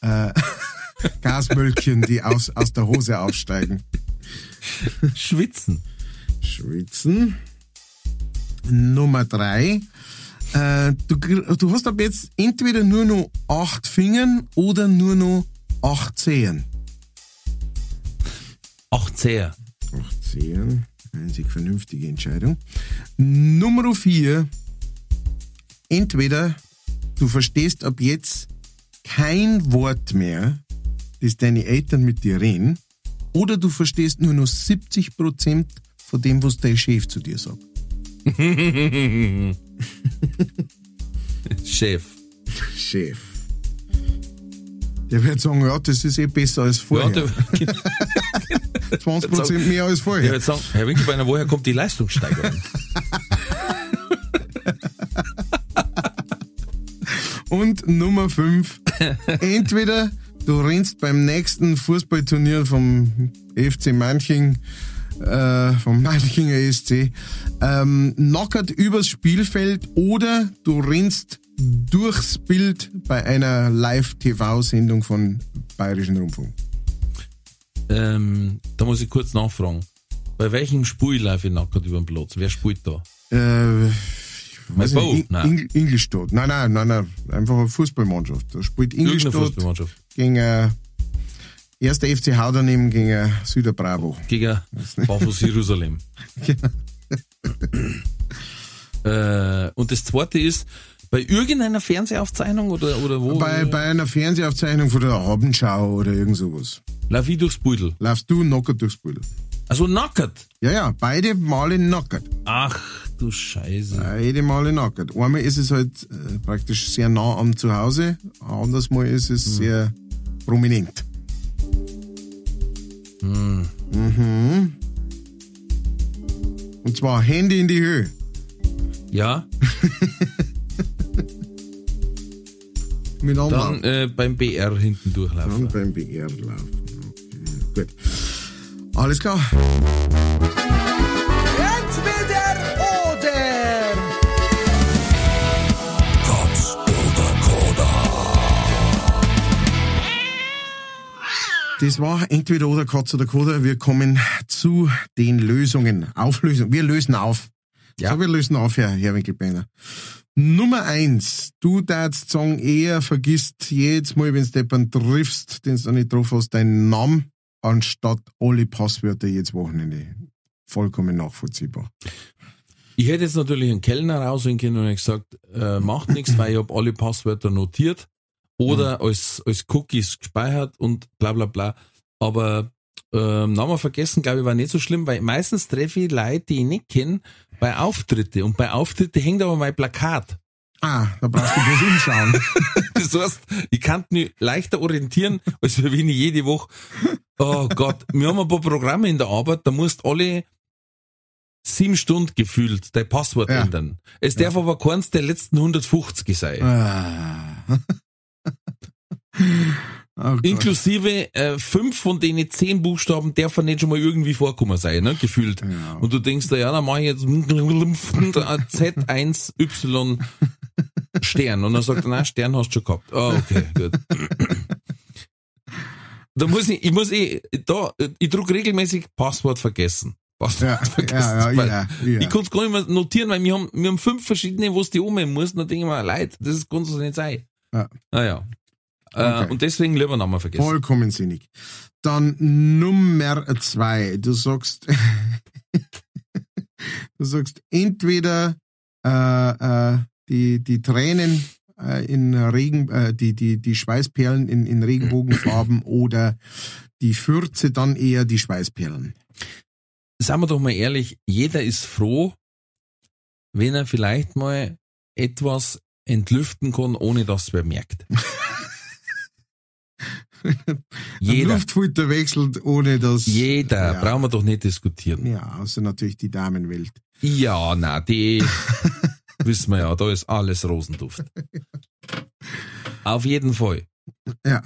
äh, Gaswölkchen, die aus, aus der Hose aufsteigen. Schwitzen. Schwitzen. Nummer drei. Äh, du, du hast ab jetzt entweder nur noch acht Fingern oder nur noch acht Zehen. Acht Zeher. Acht Zehen. Einzig vernünftige Entscheidung. Nummer vier. Entweder du verstehst ab jetzt kein Wort mehr, das deine Eltern mit dir reden, oder du verstehst nur noch 70 Prozent von dem, was dein Chef zu dir sagt. Chef. Chef. Der wird sagen, ja, das ist eh besser als Ja, vorher. der, 20 Prozent mehr als der vorher. wird sagen, Herr Winkelbeiner, woher kommt die Leistungssteigerung? Und Nummer 5. Entweder du rennst beim nächsten Fußballturnier vom FC Manching, äh, vom Manchinger SC, ähm, knockert übers Spielfeld oder du rennst durchs Bild bei einer Live-TV-Sendung von Bayerischen Rundfunk. ähm, da muss ich kurz nachfragen. Bei welchem Spiel laufe ich nackert über den Platz? Wer spielt da? Äh, weiß Bo? nicht, Nein. Ing Ingolstadt. Nein, nein, nein, nein. Einfach eine Fußballmannschaft. Da spielt Ingolstadt gegen äh, erster FC Hauderneben gegen äh, Süder Bravo. Gegen Bafus Jerusalem. äh, und das zweite ist, bei irgendeiner Fernsehaufzeichnung oder, oder wo? Bei, bei einer Fernsehaufzeichnung von der Abendschau oder irgend sowas. Lauf ich durchs Pudel. Laufst du nackert durchs Bild. Also nackert. Ja, ja, beide Male nackert. Ach du Scheiße. Beide Male nackert. Einmal ist es halt äh, praktisch sehr nah am Zuhause, anders mal ist es sehr prominent. Mhm. Und zwar Hände in die Höhe. Ja, Mit dann äh, beim BR hinten durchlaufen. Dann beim BR laufen. Okay. Gut. Alles klar. Das war entweder oder Katz oder Koda. Wir kommen zu den Lösungen. Auflösung. Wir lösen auf. Ja. So, wir lösen auf, Herr, Herr Winkelbeiner. Nummer eins. Du darfst sagen, eher vergisst jedes Mal, wenn du jemanden triffst, den du nicht drauf hast, deinen Namen, anstatt alle Passwörter jedes Wochenende. Vollkommen nachvollziehbar. Ich hätte jetzt natürlich einen Kellner rausgehen können und gesagt, äh, macht nichts, weil ich habe alle Passwörter notiert oder als, als Cookies gespeichert und bla bla bla. Aber ähm, Namen vergessen, glaube ich, war nicht so schlimm, weil meistens treffe ich Leute, die ich nicht kenne, bei Auftritte. Und bei Auftritte hängt aber mein Plakat. Ah, da brauchst du bloß umschauen. Das heißt, ich kann mich leichter orientieren, als wenn ich jede Woche, oh Gott, wir haben ein paar Programme in der Arbeit, da musst alle sieben Stunden gefühlt dein Passwort Ja. ändern. Es darf aber keins der letzten 150 sein. ah. Oh. Inklusive äh, fünf von denen zehn Buchstaben dürfen nicht schon mal irgendwie vorkommen sein, ne? Gefühlt. Ja. Und du denkst da, ja, dann mache ich jetzt Z1Y Stern. Und dann sagt er, nein, Stern hast du schon gehabt. Ah, okay, gut. Da muss ich, ich muss eh, da, ich druck regelmäßig Passwort vergessen. Passwort Ja, vergessen. ja, ja, ja. Ich kann es gar nicht mehr notieren, weil wir haben, wir haben fünf verschiedene, wo es die umhängen muss. Und dann denke ich mir, leid, das kann so nicht sein. Ja. Naja. Äh, Okay. und deswegen lieber Namen vergessen. Vollkommen sinnig. Dann Nummer zwei. Du sagst, du sagst entweder äh, äh, die, die Tränen äh, in Regen, äh, die, die, die Schweißperlen in, in Regenbogenfarben oder die Fürze dann eher die Schweißperlen. Sagen wir doch mal ehrlich, jeder ist froh, wenn er vielleicht mal etwas entlüften kann, ohne dass es wer merkt. Jeder. Luftfilter wechselt, ohne dass. Jeder. Ja. Brauchen wir doch nicht diskutieren. Ja, außer natürlich die Damenwelt. Ja, na, die wissen wir ja, da ist alles Rosenduft. Auf jeden Fall. Ja.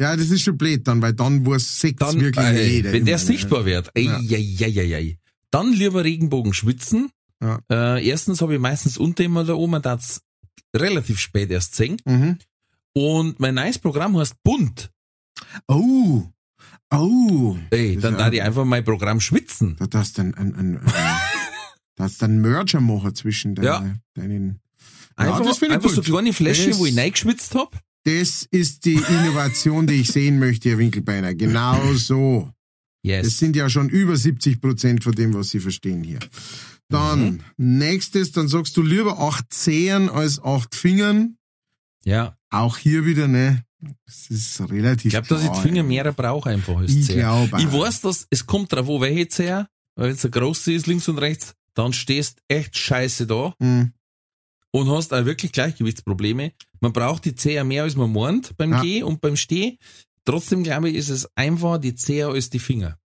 Ja, das ist schon blöd dann, weil dann weiß sechs Dann, wirklich äh, jeder. wenn der ne? sichtbar wird, ey, Ja. ey, ey, ey, ey. dann lieber Regenbogen schwitzen. Ja. Äh, erstens habe ich meistens unter immer da oben, das relativ spät erst singen. Mhm. Und mein neues Programm heißt Bunt. Oh. Oh. Ey, Das dann da ja- ich einfach mein Programm schwitzen. Da darfst du dann ein, ein, ein, da hast du einen Merger machen zwischen deine, Ja. deinen. Einfach, das finde ich einfach so kleine Fläschchen, Das- wo ich reingeschwitzt hab. Das ist die Innovation, die ich sehen möchte, Herr Winkelbeiner. Genau so. Das Yes. sind ja schon über 70 Prozent von dem, was Sie verstehen hier. Dann, nächstes, dann sagst du lieber acht Zehen als acht Fingern. Ja. Auch hier wieder, ne? Das ist relativ Ich glaube, dass ich die Finger mehr brauche einfach als Ich glaube Ich weiß, dass es kommt drauf an, welche Zehe, weil wenn es der große ist, links und rechts, dann stehst echt scheiße da. Hm. und hast auch wirklich Gleichgewichtsprobleme. Man braucht die Zehe mehr als man meint beim Ja. Geh und beim Steh. Trotzdem glaube ich, ist es einfach die Zehe als die Finger.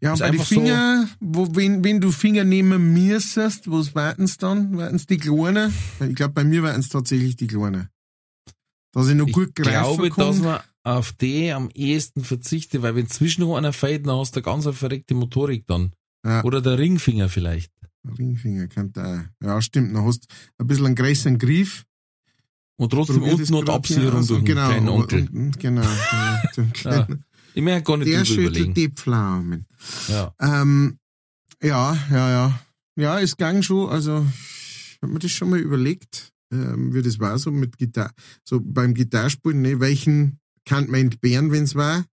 Ja, und bei den einfach so- Finger, wo, wenn, wenn du Finger nehmen müsstest, was warten's dann? Warten's die Kleinen? Weil Ich glaube, bei mir warten's tatsächlich die Kleinen. Dass ich noch Ich gut greifen glaube, dass kann. man auf die am ehesten verzichtet, weil wenn zwischen noch einer fällt, dann hast du eine ganz eine verreckte Motorik dann. Ja. Oder der Ringfinger vielleicht. Ringfinger kommt auch. Ja, stimmt. Dann hast du ein bisschen einen größeren Griff. Und trotzdem unten noch Absicherung aus. durch den genau, kleinen aber Onkel. unten, Genau. genau, den kleinen- Ich möchte gar nicht Der schüttelt die Pflaumen. Ja. Ähm, ja, ja, ja. Ja, es ging schon, also, ich hab mir das schon mal überlegt, ähm, wie das war, so mit Gitarre, so beim Gitarrespielen, ne, welchen kann man entbehren, wenn's war?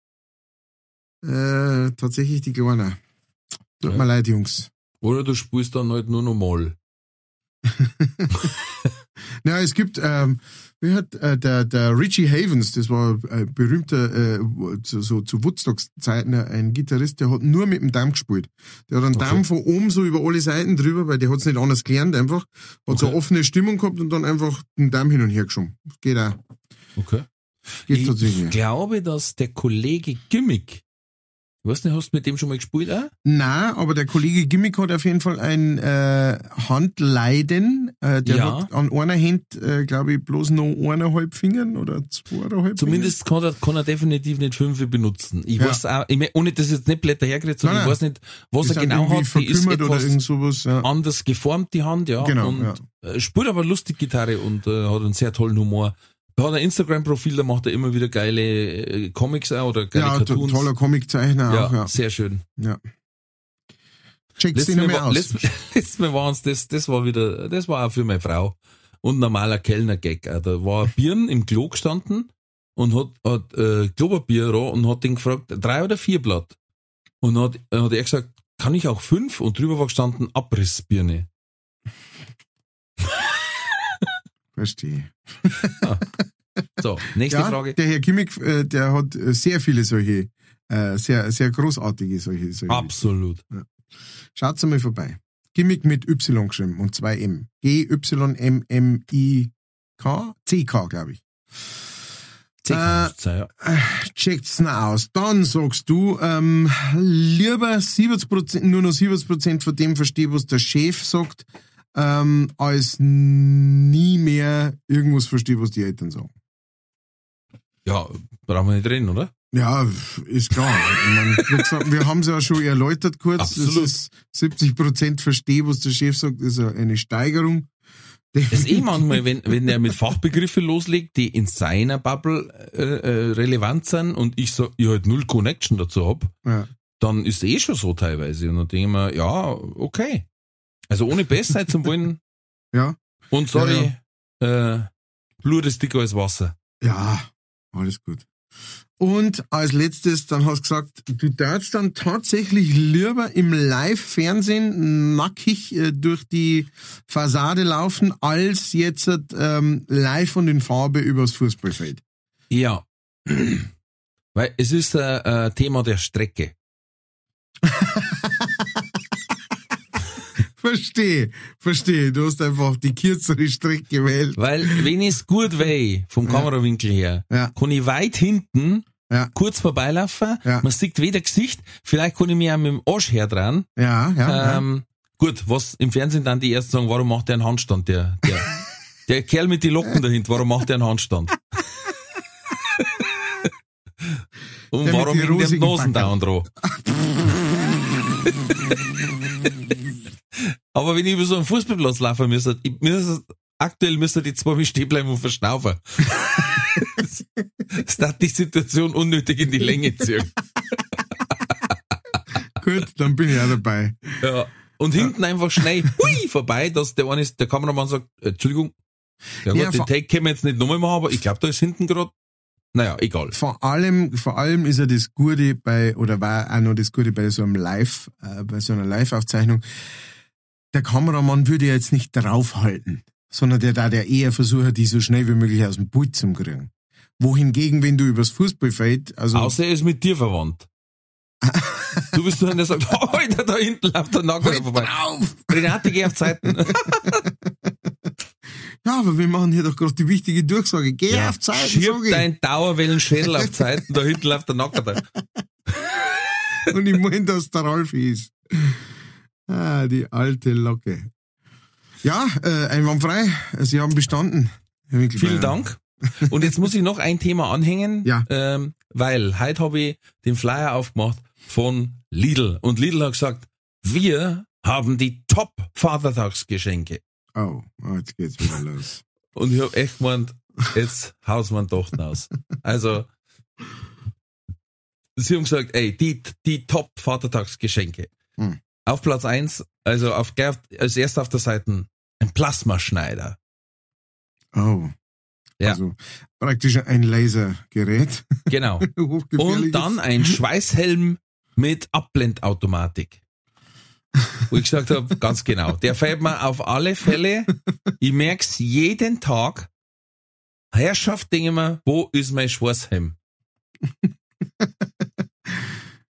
Äh, tatsächlich die Kleine. Tut Ja. mir leid, Jungs. Oder du spielst dann halt nur noch mal. Ja, es gibt, ähm, wie hat äh, der, der Richie Havens, das war ein berühmter, äh, zu, so zu Woodstocks-Zeiten ein Gitarrist, der hat nur mit dem Damm gespielt. Der hat einen Okay. Damm von oben so über alle Seiten drüber, weil der hat's nicht anders gelernt einfach. Hat so Okay. offene Stimmung gehabt und dann einfach den Damm hin und her geschoben. Geht auch. Okay. Geht Ich glaube, dass der Kollege Gimmick, ich weiß nicht, hast du mit dem schon mal gespielt? Auch? Nein, aber der Kollege Gimmick hat auf jeden Fall ein äh, Handleiden. Äh, der Ja. hat an einer Hand, äh, glaube ich, bloß noch eineinhalb Fingern oder zweieinhalb Zumindest kann er, kann er definitiv nicht fünf benutzen. Ich Ja. weiß auch, ich mein, ohne dass jetzt nicht Blätter herkriegt, sondern Nein, ich weiß nicht, was er genau hat. Die ist etwas sowas. Ja. anders geformt, die Hand, ja. Genau, und ja. äh, spielt aber lustig Gitarre und äh, hat einen sehr tollen Humor. Er hat ein Instagram-Profil, da macht er immer wieder geile äh, Comics auch oder geile Ja, to- Cartoons. toller Comiczeichner ja, auch, ja. sehr schön. Check's Letztes den Mal, nochmal war, aus. letztes, letztes Mal war uns das, das war wieder, das war auch für meine Frau. Und normaler Kellner-Gag. Da war ein Birn im Klo gestanden und hat, hat äh, Klopapier da und hat den gefragt, drei oder vier Blatt. Und hat, hat er gesagt, kann ich auch fünf? Und drüber war gestanden Abrissbirne. Verstehe. So, nächste Ja, Frage. der Herr Kimmig, äh, der hat äh, sehr viele solche, äh, sehr, sehr großartige solche. solche. Absolut. Schaut's mal vorbei. Gimmick mit Y geschrieben und zwei M. G-Y-M-M-I-K, C-K, glaube ich. Äh, ja. Checkt's noch aus. Dann sagst du, ähm, lieber 70%, nur noch 70% von dem verstehe, was der Chef sagt, ähm, als nie mehr irgendwas verstehe, was die Eltern sagen. Ja, brauchen wir nicht reden, oder? Ja, ist klar. Ich mein, wie gesagt, wir haben es ja schon erläutert kurz. Absolut. Das ist 70 Prozent verstehe, was der Chef sagt, ist eine Steigerung. Das ist eh manchmal, wenn, wenn er mit Fachbegriffen loslegt, die in seiner Bubble äh, äh, relevant sind und ich so, ich halt null Connection dazu hab, Ja. dann ist eh schon so teilweise. Und dann denke ich mir, ja, okay. Also ohne Bestzeit zum wollen. Ja. Und sorry, äh, Blut ist dicker als Wasser. Ja, alles gut. Und als letztes, dann hast du gesagt, du darfst dann tatsächlich lieber im Live-Fernsehen nackig äh, durch die Fassade laufen, als jetzt ähm, live und in Farbe übers Fußballfeld. Ja. Weil es ist ein äh, Thema der Strecke. Verstehe, verstehe. Du hast einfach die kürzere Strecke gewählt. Weil wenn ich es gut weh vom Kamerawinkel her, Ja. kann ich weit hinten Ja. kurz vorbeilaufen. Ja. Man sieht weder Gesicht. Vielleicht kann ich mir auch mit dem Arsch her dran. Ja, ja. Ähm, gut, was im Fernsehen dann die ersten sagen, warum macht der einen Handstand, der, der, der Kerl mit den Locken dahinter, warum macht der einen Handstand? Und Der mit warum hängt der rosigen Nosen Backerl. Aber wenn ich über so einen Fußballplatz laufen müsste, ich müsste, aktuell müsste die zwei mich stehen bleiben und verschnaufen. das hat die Situation unnötig in die Länge ziehen. Gut, dann bin ich auch dabei. Ja. Und hinten einfach schnell hui, vorbei, dass der eine ist, der Kameramann sagt, Entschuldigung, ja gut, Ja, den Take können wir jetzt nicht nochmal machen, aber ich glaube, da ist hinten gerade, naja, egal. Vor allem, vor allem ist ja das Gute bei, oder war auch noch das Gute bei so einem Live, äh, bei so einer Live-Aufzeichnung. Der Kameramann würde ja jetzt nicht draufhalten, sondern der da der eher versucht, die so schnell wie möglich aus dem Bild zu kriegen. Wohingegen, wenn du übers Fußballfeld, also, Außer er ist mit dir verwandt. du bist der, der sagt, oh, Alter, da hinten läuft der Nagel vorbei. auf! Renate, geh auf Zeiten. Ja, aber wir machen hier doch gerade die wichtige Durchsage. Geh Ja, auf Zeit, Schirb ich. dein Dauerwellenschädel auf Zeiten, da hinten läuft der Nacker da. Und ich meine, dass der Ralf ist. Ah, die alte Locke. Ja, äh, einwandfrei. Sie haben bestanden. Herr. Vielen Dank. Und jetzt muss ich noch ein Thema anhängen, Ja. ähm, weil heute habe ich den Flyer aufgemacht von Lidl. Und Lidl hat gesagt, wir haben die Top-Vatertagsgeschenke. Oh, oh, jetzt geht's wieder los. Und ich habe echt gemeint, jetzt haus man doch aus. Also, sie haben gesagt, ey, die, die Top-Vatertagsgeschenke. Hm. Auf Platz eins, also auf, als erster auf der Seite, ein Plasmaschneider. Oh. Ja. Also praktisch ein Lasergerät. Genau. Und dann ein Schweißhelm mit Abblendautomatik. Wo ich gesagt habe, ganz genau, der fällt mir auf alle Fälle, ich merk's jeden Tag, Herrschaft, denke ich mir, wo ist mein Schweißhelm?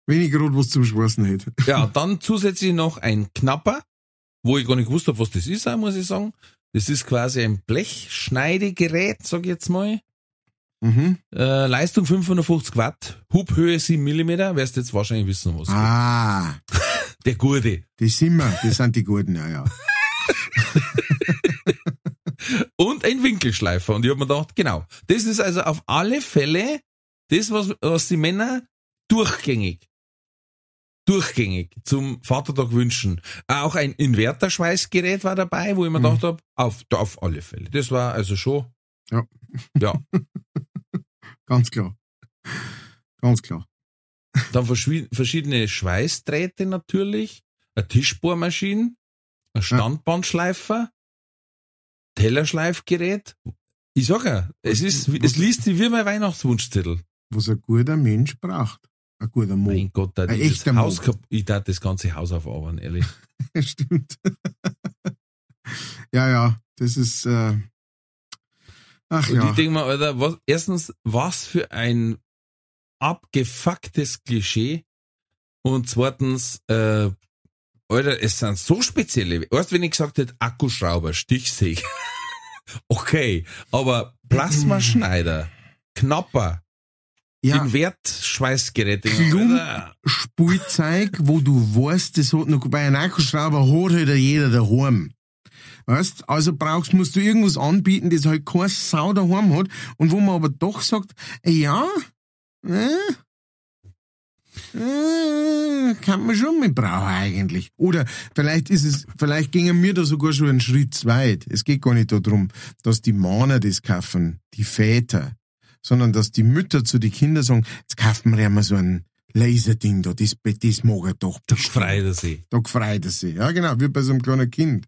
Ich gerade was zum Schwarzen hätte. Ja, dann zusätzlich noch ein Knapper, wo ich gar nicht gewusst habe, was das ist, muss ich sagen. Das ist quasi ein Blechschneidegerät, sag ich jetzt mal. Mhm. Äh, Leistung 550 Watt, Hubhöhe 7 Millimeter. wirst jetzt wahrscheinlich wissen, was. Ah, Der Gurde. die sind wir. Die sind die Guten, ja, ja. und ein Winkelschleifer. Und ich habe mir gedacht, genau, das ist also auf alle Fälle das, was, was die Männer durchgängig, durchgängig zum Vatertag wünschen. Auch ein Inverterschweißgerät war dabei, wo ich mir Mhm. gedacht habe, auf, auf alle Fälle. Das war also schon, Ja. ja. Ganz klar. Ganz klar. Dann verschiedene Schweißdrähte natürlich, eine Tischbohrmaschine, ein Standbandschleifer, Tellerschleifgerät. Ich sag ja, es ist, es liest sich wie mein Weihnachtswunschzettel. Was ein guter Mensch braucht. Ein guter Mo. Mein Gott, da Ein ich das Haus ich darf das ganze Haus aufarbeiten, ehrlich. Stimmt. ja, ja, das ist, äh, ach Und ja. ich denke mal, Alter, was, erstens, was für ein abgefucktes Klischee. Und zweitens, äh, Alter, es sind so spezielle. Erst wenn ich gesagt hätte, Akkuschrauber, Stichsäge. okay, aber Plasmaschneider, Knapper, ja, Invertschweißgeräte. Klump. Alter, Spielzeug, wo du weißt, das hat noch, bei einem Akkuschrauber hat halt jeder daheim. Weißt, also brauchst, musst du irgendwas anbieten, das halt kein Sau daheim hat und wo man aber doch sagt, äh, ja, äh, äh, kann man schon mit brauchen eigentlich. Oder vielleicht ist es, vielleicht gingen mir da sogar schon einen Schritt zu weit. Es geht gar nicht darum, dass die Männer das kaufen, die Väter, sondern dass die Mütter zu den Kindern sagen, jetzt kaufen wir ja mal so ein Laserding da, das, das mag er doch. da frei der See. Da freut er sich. Ja, genau, wie bei so einem kleinen Kind.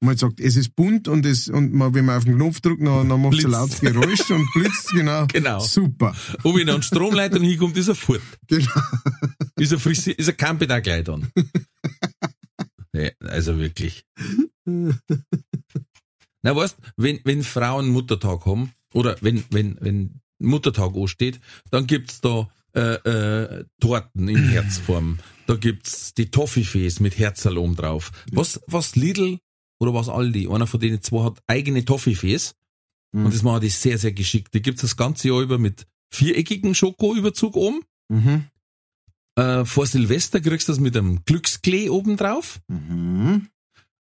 Und man sagt, es ist bunt und es, und man, wenn man auf den Knopf drückt, dann, dann macht es ein lautes Geräusch und blitzt, genau. Genau. Super. Und wenn dann Stromleitung hinkommt, ist er fort. Genau. Ist er frisch, ist er da gleich dann. nee, also wirklich. Na, weißt, wenn, wenn Frauen Muttertag haben, oder wenn, wenn, wenn Muttertag ansteht, dann gibt's da, äh, äh, Torten in Herzform. Da gibt's die Toffifees mit Herzerl oben drauf. Was, was Lidl oder was Aldi, einer von denen zwei hat eigene Toffifees. Mhm. Und das machen die sehr, sehr geschickt. Die gibt's das ganze Jahr über mit viereckigen Schokoüberzug oben. Mhm. Äh, vor Silvester kriegst du das mit einem Glücksklee oben drauf. Mhm.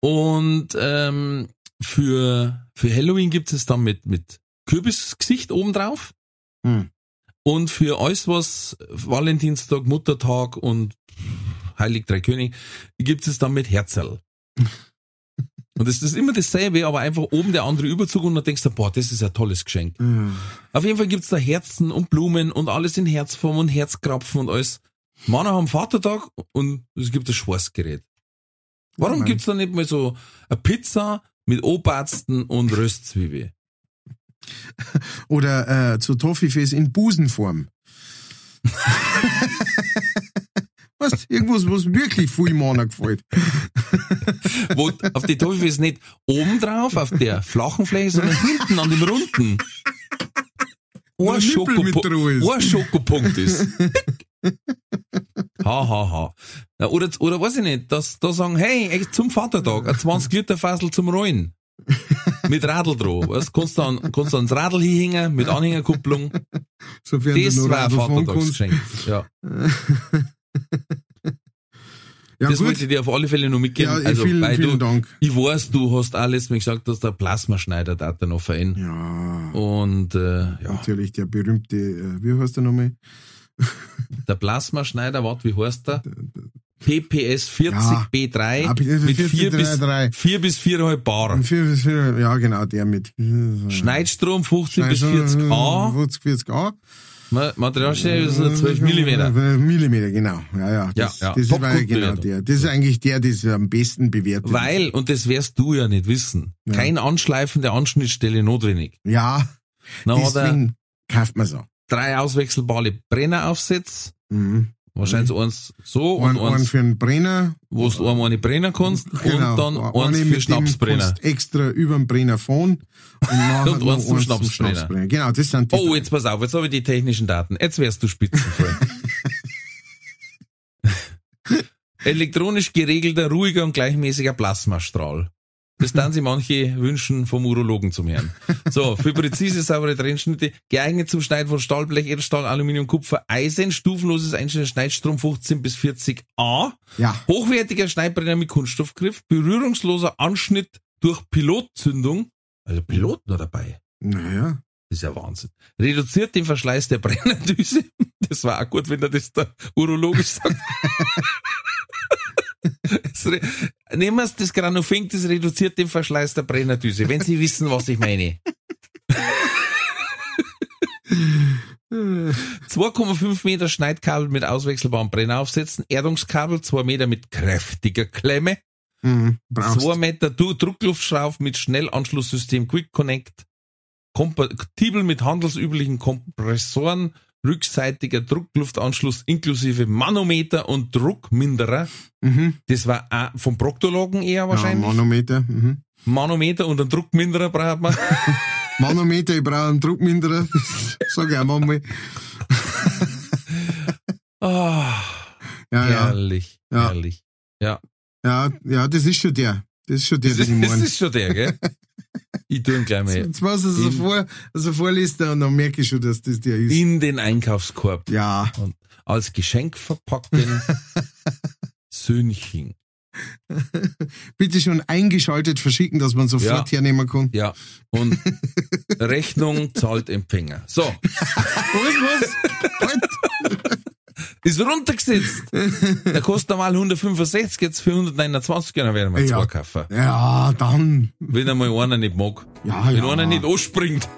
Und ähm, für, für Halloween gibt es dann mit, mit Kürbisgesicht oben drauf. Hm. Und für alles, was Valentinstag, Muttertag und Heilig Drei König, gibt es dann mit Herzerl. Und es ist immer dasselbe, aber einfach oben der andere Überzug und dann denkst du, boah, das ist ein tolles Geschenk. Ja. Auf jeden Fall gibt's da Herzen und Blumen und alles in Herzform und Herzkrapfen und alles. Männer haben Vatertag und es gibt ein Schweißgerät. Warum Mann. gibt's da nicht mal so eine Pizza mit Obarzten und Röstzwiebel? Oder äh, zu Toffifees in Busenform. Was? Irgendwas, was wirklich viel Männer gefällt. Wo auf die Toffifees nicht oben drauf, auf der flachen Fläche, sondern hinten an dem runden. Ein, Schokopu ein Schokopunkt ist. Ha, ha, ha. Oder, oder weiß ich nicht, dass da sagen, hey, ey, zum Vatertag, ein 20 Liter Fassel zum Rollen. Mit Radl dran. Weißt, kannst du an, kannst du ans Radl hinhängen, mit Anhängerkupplung. Sofern Das war ein. Vatertagsgeschenk. Ja. Ja, das gut. wollte ich dir auf alle Fälle noch mitgeben. Ja, also, vielen, vielen du, Dank. ich weiß, du hast alles mir gesagt, dass der Plasmaschneider da noch verein. Ja, Und äh, ja, natürlich der berühmte, äh, wie heißt der nochmal? der Plasmaschneider, warte, wie heißt der? PPS 40 Ja. B3 PPS mit 40 4 bis, B3. 4 bis 4,5 Bar. Und für- für- Ja, genau, der mit. Schneidstrom 50 bis 40 A. 50, 40 A. Ma- Materialstärke ist 12 Millimeter. Millimeter, genau. Ja, ja. Das, Ja, ja. das war ja genau der. Das ist eigentlich der, das am besten bewertet. Weil, und das wirst du ja nicht wissen, Ja. kein Anschleifen der Anschnittstelle notwendig. Ja, er deswegen kauft man so. drei auswechselbare Brenneraufsätze, Mhm. Wahrscheinlich eins so Ein, und einen eins, für einen Brenner. wo du einmal eine brennen kannst Genau. und dann Eine eins mit für Schnapsbrenner. Extra über den Brenner fahren. Und, nachher Und eins zum Schnapsbrenner. Genau, das sind die. Oh, jetzt pass auf, jetzt habe ich die technischen Daten. Jetzt wärst du spitzenvoll. Elektronisch geregelter, ruhiger und gleichmäßiger Plasmastrahl. Das dann sie manche wünschen vom Urologen zum Hören. So, für präzise, saubere Trennschnitte, geeignet zum Schneiden von Stahlblech, Edelstahl, Aluminium, Kupfer, Eisen, stufenloses Einstellen, Schneidstrom 15 bis 40 A, Ja. hochwertiger Schneidbrenner mit Kunststoffgriff, berührungsloser Anschnitt durch Pilotzündung, also Pilot noch dabei. Naja. Das ist ja Wahnsinn. Reduziert den Verschleiß der Brennerdüse. Das war auch gut, wenn er das da urologisch sagt. Nehmen wir das Granofink, das reduziert den Verschleiß der Brennerdüse, wenn Sie wissen, was ich meine. 2,5 Meter Schneidkabel mit auswechselbaren Brenneraufsätzen, Erdungskabel, 2 Meter mit kräftiger Klemme, Mhm. Brauchst. 2 Meter Du- Druckluftschrauf mit Schnellanschlusssystem Quick Connect, kompatibel mit handelsüblichen Kompressoren, rückseitiger Druckluftanschluss inklusive Manometer und Druckminderer. Mhm. Das war auch vom Proktologen eher Ja, wahrscheinlich. Manometer. Mhm. Manometer und einen Druckminderer braucht man. Manometer, ich brauche einen Druckminderer. Sag ich auch manchmal. Ah, Ja, ja. herrlich, Ja. herrlich. Ja, Ja, ja, das ist schon der. Das ist schon der, das, ist, das ist schon der, gell? Ich tu ihn gleich mal Jetzt weiß ich, so In- vor, also vorliest und dann merke ich schon, dass das der ist. in den Einkaufskorb Ja, und als Geschenk verpackten Söhnchen. bitte schon eingeschaltet verschicken, dass man sofort Ja. hernehmen kann. Ja, und Rechnung zahlt Empfänger. So, Was, was? Halt. Ist runtergesetzt. Der kostet normal 165, jetzt für 129, dann werden wir zwei kaufen. Ja, dann. Wenn einmal einer nicht mag. Ja, Wenn ja. einer nicht anspringt.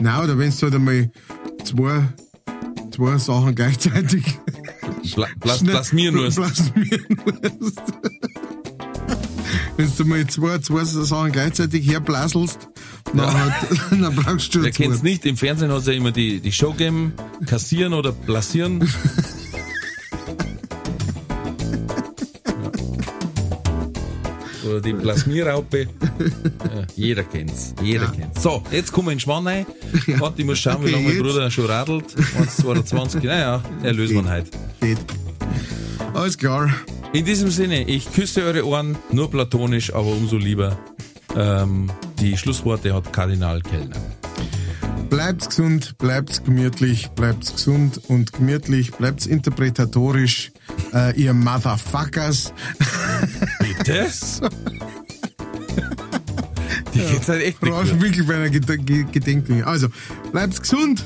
Nein, oder wenn du halt einmal zwei, zwei Sachen gleichzeitig Pla Plas schnell- Plasmieren musst. plasmieren musst. Wenn du mal zwei, zwei Sachen gleichzeitig herblaselst, dann, dann brauchst du Wer kennt's nicht? Im Fernsehen hat es ja immer die, die Show gegeben, kassieren oder plasieren. Ja. Oder die Plasmierraupe. Ja, jeder kennt's. Jeder kennt's. So, jetzt kommen wir in den Schwann rein. Warte, ich muss schauen, wie Okay, lange mein jetzt. Bruder schon radelt. 1,22. Naja, erlösen wir heute. Geht. Alles klar. In diesem Sinne, ich küsse eure Ohren, nur platonisch, aber umso lieber. Ähm, die Schlussworte hat Kardinal Kellner. Bleibt's gesund, bleibt's gemütlich, bleibt's gesund und gemütlich, bleibt's interpretatorisch, äh, ihr Motherfuckers. Bitte? Die geht's halt echt nicht gut. wirklich bei einer Ged Ge- Gedenkmenge. Also, bleibt's gesund,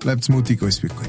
bleibt's mutig, alles wird gut.